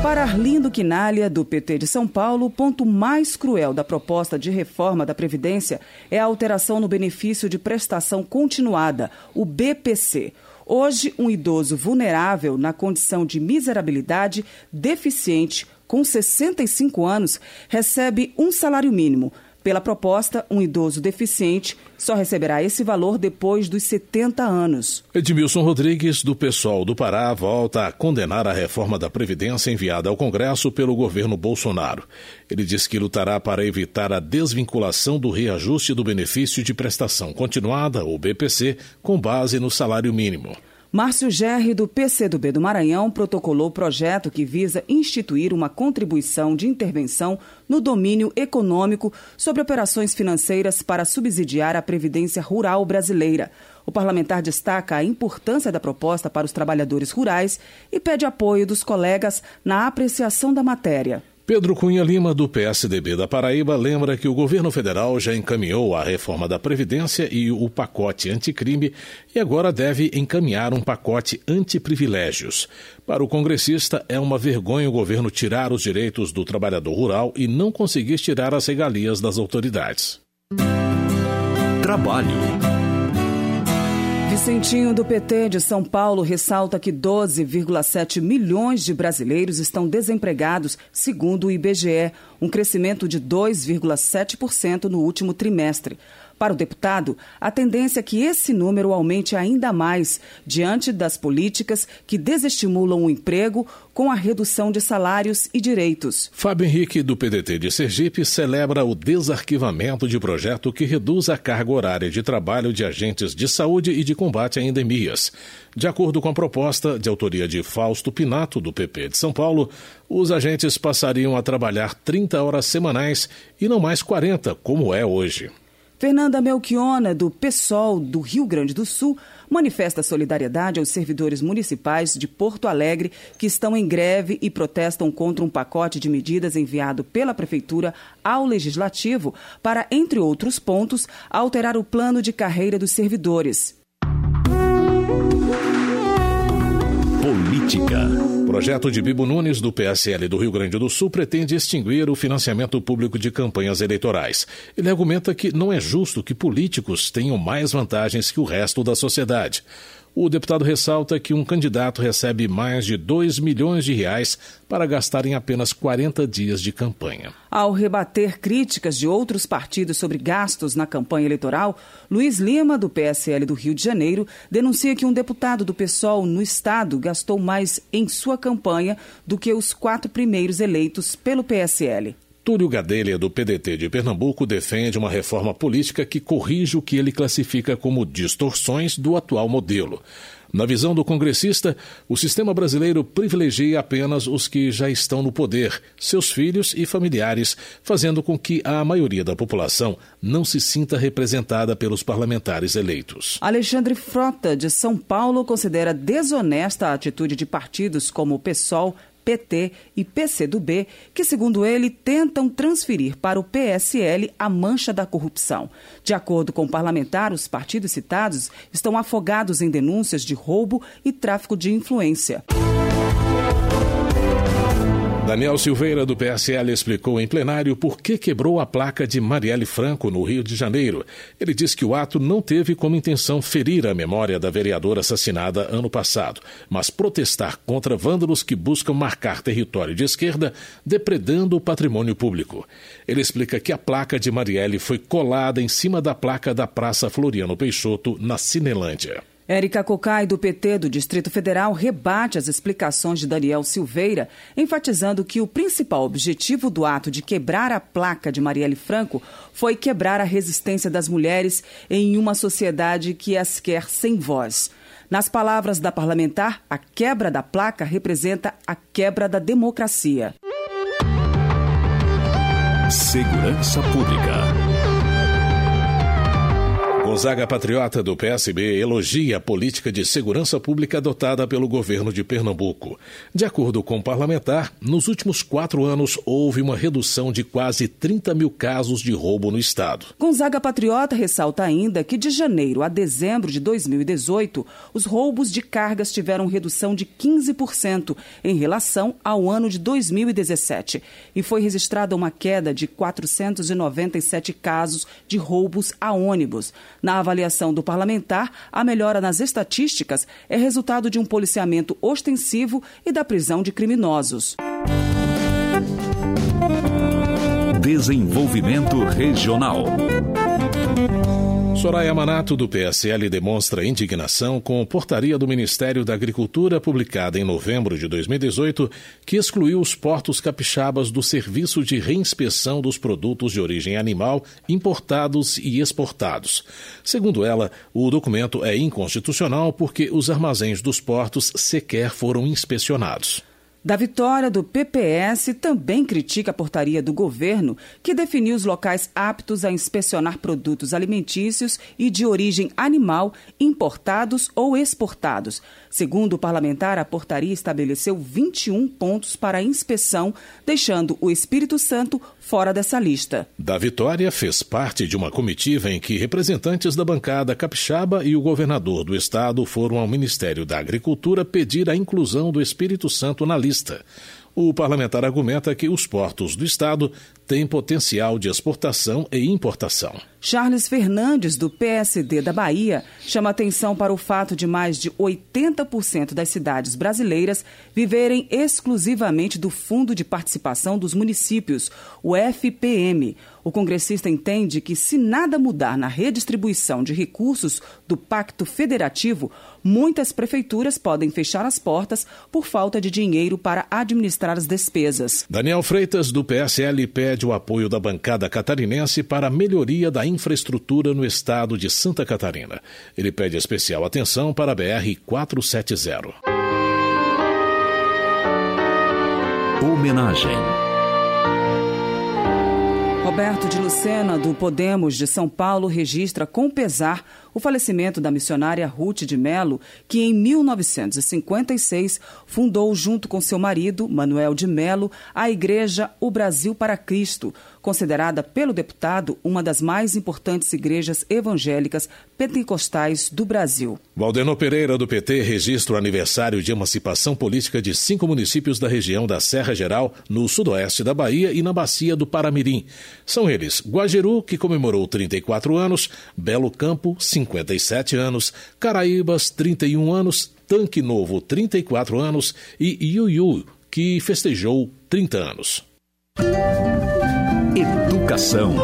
[SPEAKER 53] Para Arlindo Quinalha, do PT de São Paulo, o ponto mais cruel da proposta de reforma da Previdência é a alteração no benefício de prestação continuada, o BPC. Hoje, um idoso vulnerável na condição de miserabilidade, deficiente, com 65 anos, recebe um salário mínimo pela proposta, um idoso deficiente só receberá esse valor depois dos 70 anos.
[SPEAKER 36] Edmilson Rodrigues, do PSOL do Pará, volta a condenar a reforma da Previdência enviada ao Congresso pelo governo Bolsonaro. Ele diz que lutará para evitar a desvinculação do reajuste do benefício de prestação continuada, ou BPC, com base no salário mínimo.
[SPEAKER 53] Márcio Gerri, do PCdoB do Maranhão, protocolou o projeto que visa instituir uma contribuição de intervenção no domínio econômico sobre operações financeiras para subsidiar a Previdência Rural brasileira. O parlamentar destaca a importância da proposta para os trabalhadores rurais e pede apoio dos colegas na apreciação da matéria.
[SPEAKER 36] Pedro Cunha Lima, do PSDB da Paraíba, lembra que o governo federal já encaminhou a reforma da Previdência e o pacote anticrime e agora deve encaminhar um pacote antiprivilégios. Para o congressista, é uma vergonha o governo tirar os direitos do trabalhador rural e não conseguir tirar as regalias das autoridades.
[SPEAKER 53] Trabalho. Vicentinho do PT de São Paulo ressalta que 12,7 milhões de brasileiros estão desempregados, segundo o IBGE, um crescimento de 2,7% no último trimestre. Para o deputado, a tendência é que esse número aumente ainda mais diante das políticas que desestimulam o emprego com a redução de salários e direitos.
[SPEAKER 36] Fábio Henrique, do PDT de Sergipe, celebra o desarquivamento de projeto que reduz a carga horária de trabalho de agentes de saúde e de combate a endemias. De acordo com a proposta, de autoria de Fausto Pinato, do PP de São Paulo, os agentes passariam a trabalhar 30 horas semanais e não mais 40, como é hoje.
[SPEAKER 53] Fernanda Melchiona, do PSOL do Rio Grande do Sul, manifesta solidariedade aos servidores municipais de Porto Alegre que estão em greve e protestam contra um pacote de medidas enviado pela Prefeitura ao Legislativo para, entre outros pontos, alterar o plano de carreira dos servidores.
[SPEAKER 36] Política. Projeto de Bibo Nunes, do PSL do Rio Grande do Sul, pretende extinguir o financiamento público de campanhas eleitorais. Ele argumenta que não é justo que políticos tenham mais vantagens que o resto da sociedade. O deputado ressalta que um candidato recebe mais de 2 milhões de reais para gastar em apenas 40 dias de campanha.
[SPEAKER 53] Ao rebater críticas de outros partidos sobre gastos na campanha eleitoral, Luiz Lima, do PSL do Rio de Janeiro, denuncia que um deputado do PSOL no estado gastou mais em sua campanha do que os quatro primeiros eleitos pelo PSL.
[SPEAKER 36] Túlio Gadelha, do PDT de Pernambuco, defende uma reforma política que corrige o que ele classifica como distorções do atual modelo. Na visão do congressista, o sistema brasileiro privilegia apenas os que já estão no poder, seus filhos e familiares, fazendo com que a maioria da população não se sinta representada pelos parlamentares eleitos.
[SPEAKER 53] Alexandre Frota, de São Paulo, considera desonesta a atitude de partidos como o PSOL, PT e PCdoB, que, segundo ele, tentam transferir para o PSL a mancha da corrupção. De acordo com o parlamentar, os partidos citados estão afogados em denúncias de roubo e tráfico de influência.
[SPEAKER 36] Daniel Silveira, do PSL, explicou em plenário por que quebrou a placa de Marielle Franco, no Rio de Janeiro. Ele disse que o ato não teve como intenção ferir a memória da vereadora assassinada ano passado, mas protestar contra vândalos que buscam marcar território de esquerda, depredando o patrimônio público. Ele explica que a placa de Marielle foi colada em cima da placa da Praça Floriano Peixoto, na Cinelândia.
[SPEAKER 53] Érica Cocai, do PT do Distrito Federal, rebate as explicações de Daniel Silveira, enfatizando que o principal objetivo do ato de quebrar a placa de Marielle Franco foi quebrar a resistência das mulheres em uma sociedade que as quer sem voz. Nas palavras da parlamentar, a quebra da placa representa a quebra da democracia.
[SPEAKER 36] Segurança Pública. Gonzaga Patriota, do PSB, elogia a política de segurança pública adotada pelo governo de Pernambuco. De acordo com o parlamentar, nos últimos quatro anos houve uma redução de quase 30 mil casos de roubo no estado.
[SPEAKER 53] Gonzaga Patriota ressalta ainda que de janeiro a dezembro de 2018, os roubos de cargas tiveram redução de 15% em relação ao ano de 2017 e foi registrada uma queda de 497 casos de roubos a ônibus. Na avaliação do parlamentar, a melhora nas estatísticas é resultado de um policiamento ostensivo e da prisão de criminosos.
[SPEAKER 36] Desenvolvimento Regional. Soraya Manato, do PSL, demonstra indignação com a portaria do Ministério da Agricultura, publicada em novembro de 2018, que excluiu os portos capixabas do serviço de reinspeção dos produtos de origem animal importados e exportados. Segundo ela, o documento é inconstitucional porque os armazéns dos portos sequer foram inspecionados.
[SPEAKER 53] Da vitória do PPS também critica a portaria do governo que definiu os locais aptos a inspecionar produtos alimentícios e de origem animal importados ou exportados. Segundo o parlamentar, a portaria estabeleceu 21 pontos para a inspeção, deixando o Espírito Santo fora dessa lista.
[SPEAKER 36] Da Vitória fez parte de uma comitiva em que representantes da bancada capixaba e o governador do estado foram ao Ministério da Agricultura pedir a inclusão do Espírito Santo na lista. O parlamentar argumenta que os portos do estado têm potencial de exportação e importação.
[SPEAKER 53] Charles Fernandes, do PSD da Bahia, chama atenção para o fato de mais de 80% das cidades brasileiras viverem exclusivamente do Fundo de Participação dos Municípios, o FPM. O congressista entende que, se nada mudar na redistribuição de recursos do Pacto Federativo, muitas prefeituras podem fechar as portas por falta de dinheiro para administrar as despesas.
[SPEAKER 36] Daniel Freitas, do PSL, pede o apoio da bancada catarinense para a melhoria da infraestrutura no estado de Santa Catarina. Ele pede especial atenção para a BR-470.
[SPEAKER 53] Homenagem. Roberto de Lucena, do Podemos de São Paulo, registra com pesar o falecimento da missionária Ruth de Melo, que em 1956 fundou, junto com seu marido, Manuel de Melo, a Igreja O Brasil para Cristo, considerada pelo deputado uma das mais importantes igrejas evangélicas pentecostais do Brasil.
[SPEAKER 36] Valdeno Pereira, do PT, registra o aniversário de emancipação política de cinco municípios da região da Serra Geral, no sudoeste da Bahia e na bacia do Paramirim. São eles Guajiru, que comemorou 34 anos, Belo Campo, 57 anos, Caraíbas, 31 anos, Tanque Novo, 34 anos e Iuiu, que festejou 30 anos.
[SPEAKER 53] Educação.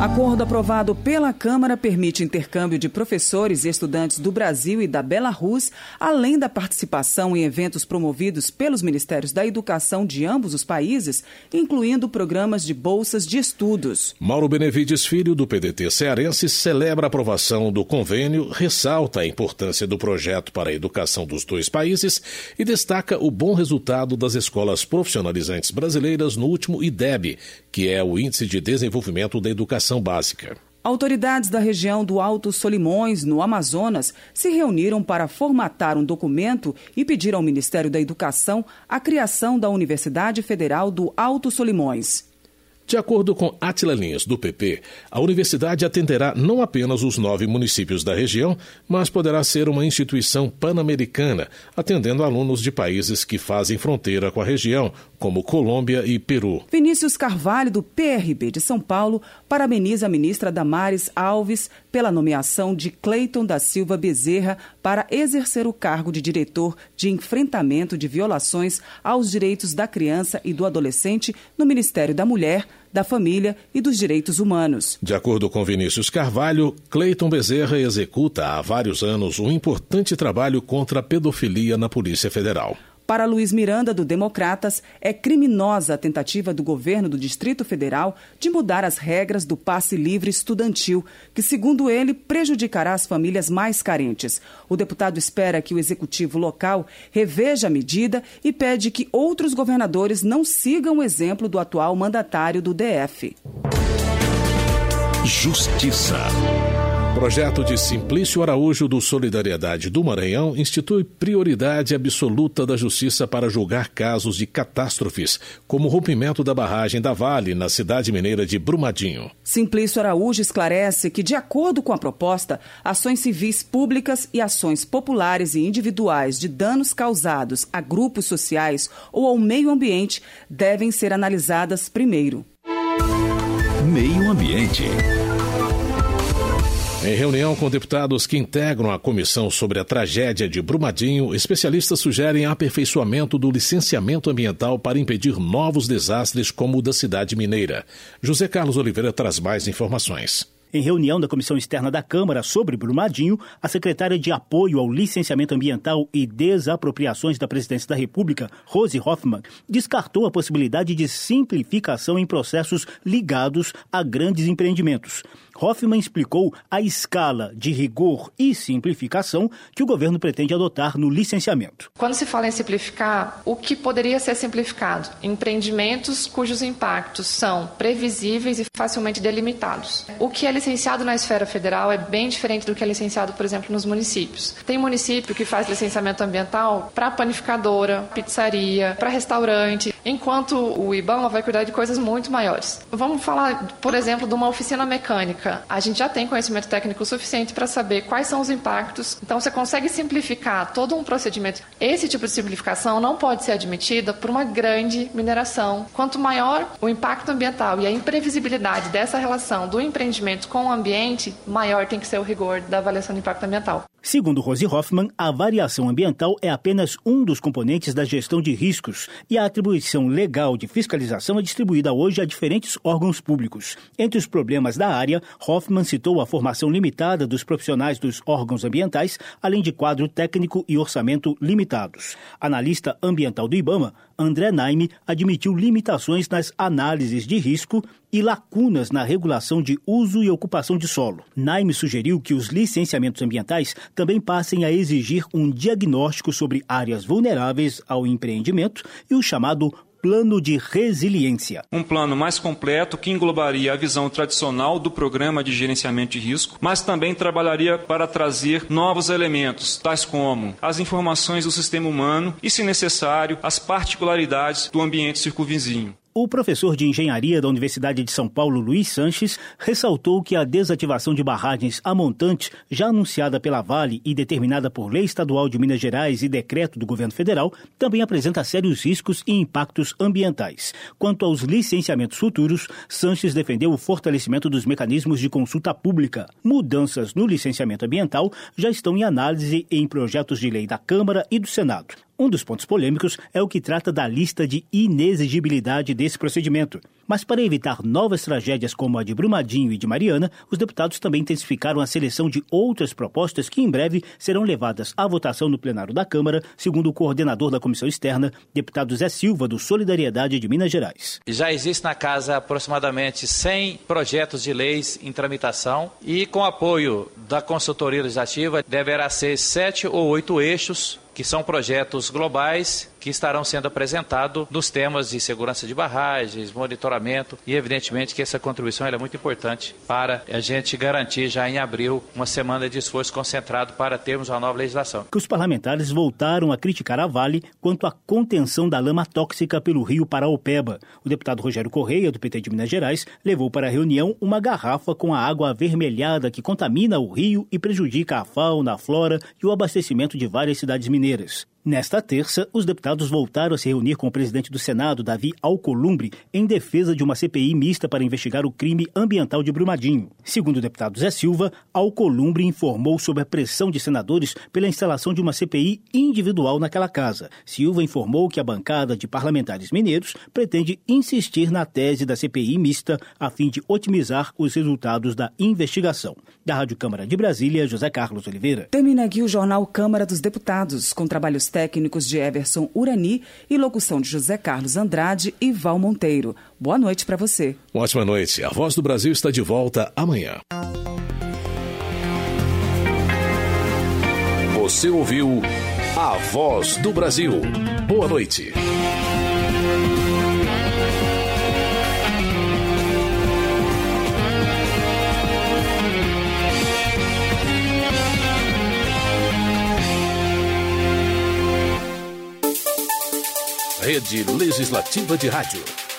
[SPEAKER 53] Acordo aprovado pela Câmara permite intercâmbio de professores e estudantes do Brasil e da Belarus, além da participação em eventos promovidos pelos Ministérios da Educação de ambos os países, incluindo programas de bolsas de estudos.
[SPEAKER 36] Mauro Benevides Filho, do PDT cearense, celebra a aprovação do convênio, ressalta a importância do projeto para a educação dos dois países e destaca o bom resultado das escolas profissionalizantes brasileiras no último IDEB, que é o Índice de Desenvolvimento da Educação Básica.
[SPEAKER 53] Autoridades da região do Alto Solimões, no Amazonas, se reuniram para formatar um documento e pedir ao Ministério da Educação a criação da Universidade Federal do Alto Solimões.
[SPEAKER 36] De acordo com Atila Lins, do PP, a universidade atenderá não apenas os nove municípios da região, mas poderá ser uma instituição pan-americana, atendendo alunos de países que fazem fronteira com a região, como Colômbia e Peru.
[SPEAKER 53] Vinícius Carvalho, do PRB de São Paulo, parabeniza a ministra Damares Alves pela nomeação de Cleiton da Silva Bezerra para exercer o cargo de diretor de enfrentamento de violações aos direitos da criança e do adolescente no Ministério da Mulher, da Família e dos Direitos Humanos.
[SPEAKER 36] De acordo com Vinícius Carvalho, Cleiton Bezerra executa há vários anos um importante trabalho contra a pedofilia na Polícia Federal.
[SPEAKER 53] Para Luiz Miranda, do Democratas, é criminosa a tentativa do governo do Distrito Federal de mudar as regras do passe livre estudantil, que, segundo ele, prejudicará as famílias mais carentes. O deputado espera que o executivo local reveja a medida e pede que outros governadores não sigam o exemplo do atual mandatário do DF.
[SPEAKER 36] Justiça. Projeto de Simplício Araújo do Solidariedade do Maranhão institui prioridade absoluta da justiça para julgar casos de catástrofes, como o rompimento da barragem da Vale na cidade mineira de Brumadinho.
[SPEAKER 53] Simplício Araújo esclarece que, de acordo com a proposta, ações civis públicas e ações populares e individuais de danos causados a grupos sociais ou ao meio ambiente devem ser analisadas primeiro.
[SPEAKER 36] Meio Ambiente. Em reunião com deputados que integram a comissão sobre a tragédia de Brumadinho, especialistas sugerem aperfeiçoamento do licenciamento ambiental para impedir novos desastres como o da cidade mineira. José Carlos Oliveira traz mais informações.
[SPEAKER 50] Em reunião da Comissão Externa da Câmara sobre Brumadinho, a secretária de Apoio ao Licenciamento Ambiental e Desapropriações da Presidência da República, Rose Hoffmann, descartou a possibilidade de simplificação em processos ligados a grandes empreendimentos. Hoffman explicou a escala de rigor e simplificação que o governo pretende adotar no licenciamento.
[SPEAKER 58] Quando se fala em simplificar, o que poderia ser simplificado? Empreendimentos cujos impactos são previsíveis e facilmente delimitados. O que é licenciado na esfera federal é bem diferente do que é licenciado, por exemplo, nos municípios. Tem município que faz licenciamento ambiental para panificadora, pizzaria, para restaurante, enquanto o IBAMA vai cuidar de coisas muito maiores. Vamos falar, por exemplo, de uma oficina mecânica a gente já tem conhecimento técnico suficiente para saber quais são os impactos. Então, você consegue simplificar todo um procedimento. Esse tipo de simplificação não pode ser admitida por uma grande mineração. Quanto maior o impacto ambiental e a imprevisibilidade dessa relação do empreendimento com o ambiente, maior tem que ser o rigor da avaliação de impacto ambiental.
[SPEAKER 50] Segundo Rose Hoffman, a variação ambiental é apenas um dos componentes da gestão de riscos e a atribuição legal de fiscalização é distribuída hoje a diferentes órgãos públicos. Entre os problemas da área, Hoffman citou a formação limitada dos profissionais dos órgãos ambientais, além de quadro técnico e orçamento limitados. Analista ambiental do IBAMA, André Naime, admitiu limitações nas análises de risco e lacunas na regulação de uso e ocupação de solo. Naime sugeriu que os licenciamentos ambientais também passem a exigir um diagnóstico sobre áreas vulneráveis ao empreendimento e o chamado plano de resiliência.
[SPEAKER 59] Um plano mais completo que englobaria a visão tradicional do programa de gerenciamento de risco, mas também trabalharia para trazer novos elementos, tais como as informações do sistema humano e, se necessário, as particularidades do ambiente circunvizinho.
[SPEAKER 50] O professor de engenharia da Universidade de São Paulo, Luiz Sanches, ressaltou que a desativação de barragens a montante, já anunciada pela Vale e determinada por Lei Estadual de Minas Gerais e decreto do governo federal, também apresenta sérios riscos e impactos ambientais. Quanto aos licenciamentos futuros, Sanches defendeu o fortalecimento dos mecanismos de consulta pública. Mudanças no licenciamento ambiental já estão em análise em projetos de lei da Câmara e do Senado. Um dos pontos polêmicos é o que trata da lista de inexigibilidade desse procedimento. Mas para evitar novas tragédias como a de Brumadinho e de Mariana, os deputados também intensificaram a seleção de outras propostas que em breve serão levadas à votação no plenário da Câmara, segundo o coordenador da comissão externa, deputado Zé Silva, do Solidariedade de Minas Gerais.
[SPEAKER 60] Já existe na casa aproximadamente 100 projetos de leis em tramitação e, com apoio da consultoria legislativa, deverá ser sete ou oito eixos que são projetos globais que estarão sendo apresentados nos temas de segurança de barragens, monitoramento e, evidentemente, que essa contribuição é muito importante para a gente garantir já em abril uma semana de esforço concentrado para termos uma nova legislação.
[SPEAKER 50] Que os parlamentares voltaram a criticar a Vale quanto à contenção da lama tóxica pelo rio Paraopeba. O deputado Rogério Correia, do PT de Minas Gerais, levou para a reunião uma garrafa com a água avermelhada que contamina o rio e prejudica a fauna, a flora e o abastecimento de várias cidades mineiras. Nesta terça, os deputados voltaram a se reunir com o presidente do Senado, Davi Alcolumbre, em defesa de uma CPI mista para investigar o crime ambiental de Brumadinho. Segundo o deputado Zé Silva, Alcolumbre informou sobre a pressão de senadores pela instalação de uma CPI individual naquela casa. Silva informou que a bancada de parlamentares mineiros pretende insistir na tese da CPI mista a fim de otimizar os resultados da investigação. Da Rádio Câmara de Brasília, José Carlos Oliveira.
[SPEAKER 53] Termina aqui o jornal Câmara dos Deputados, com trabalhos técnicos de Everson Urani e locução de José Carlos Andrade e Val Monteiro. Boa noite para você.
[SPEAKER 36] Uma ótima noite. A Voz do Brasil está de volta amanhã. Você ouviu A Voz do Brasil. Boa noite. Rede Legislativa de Rádio.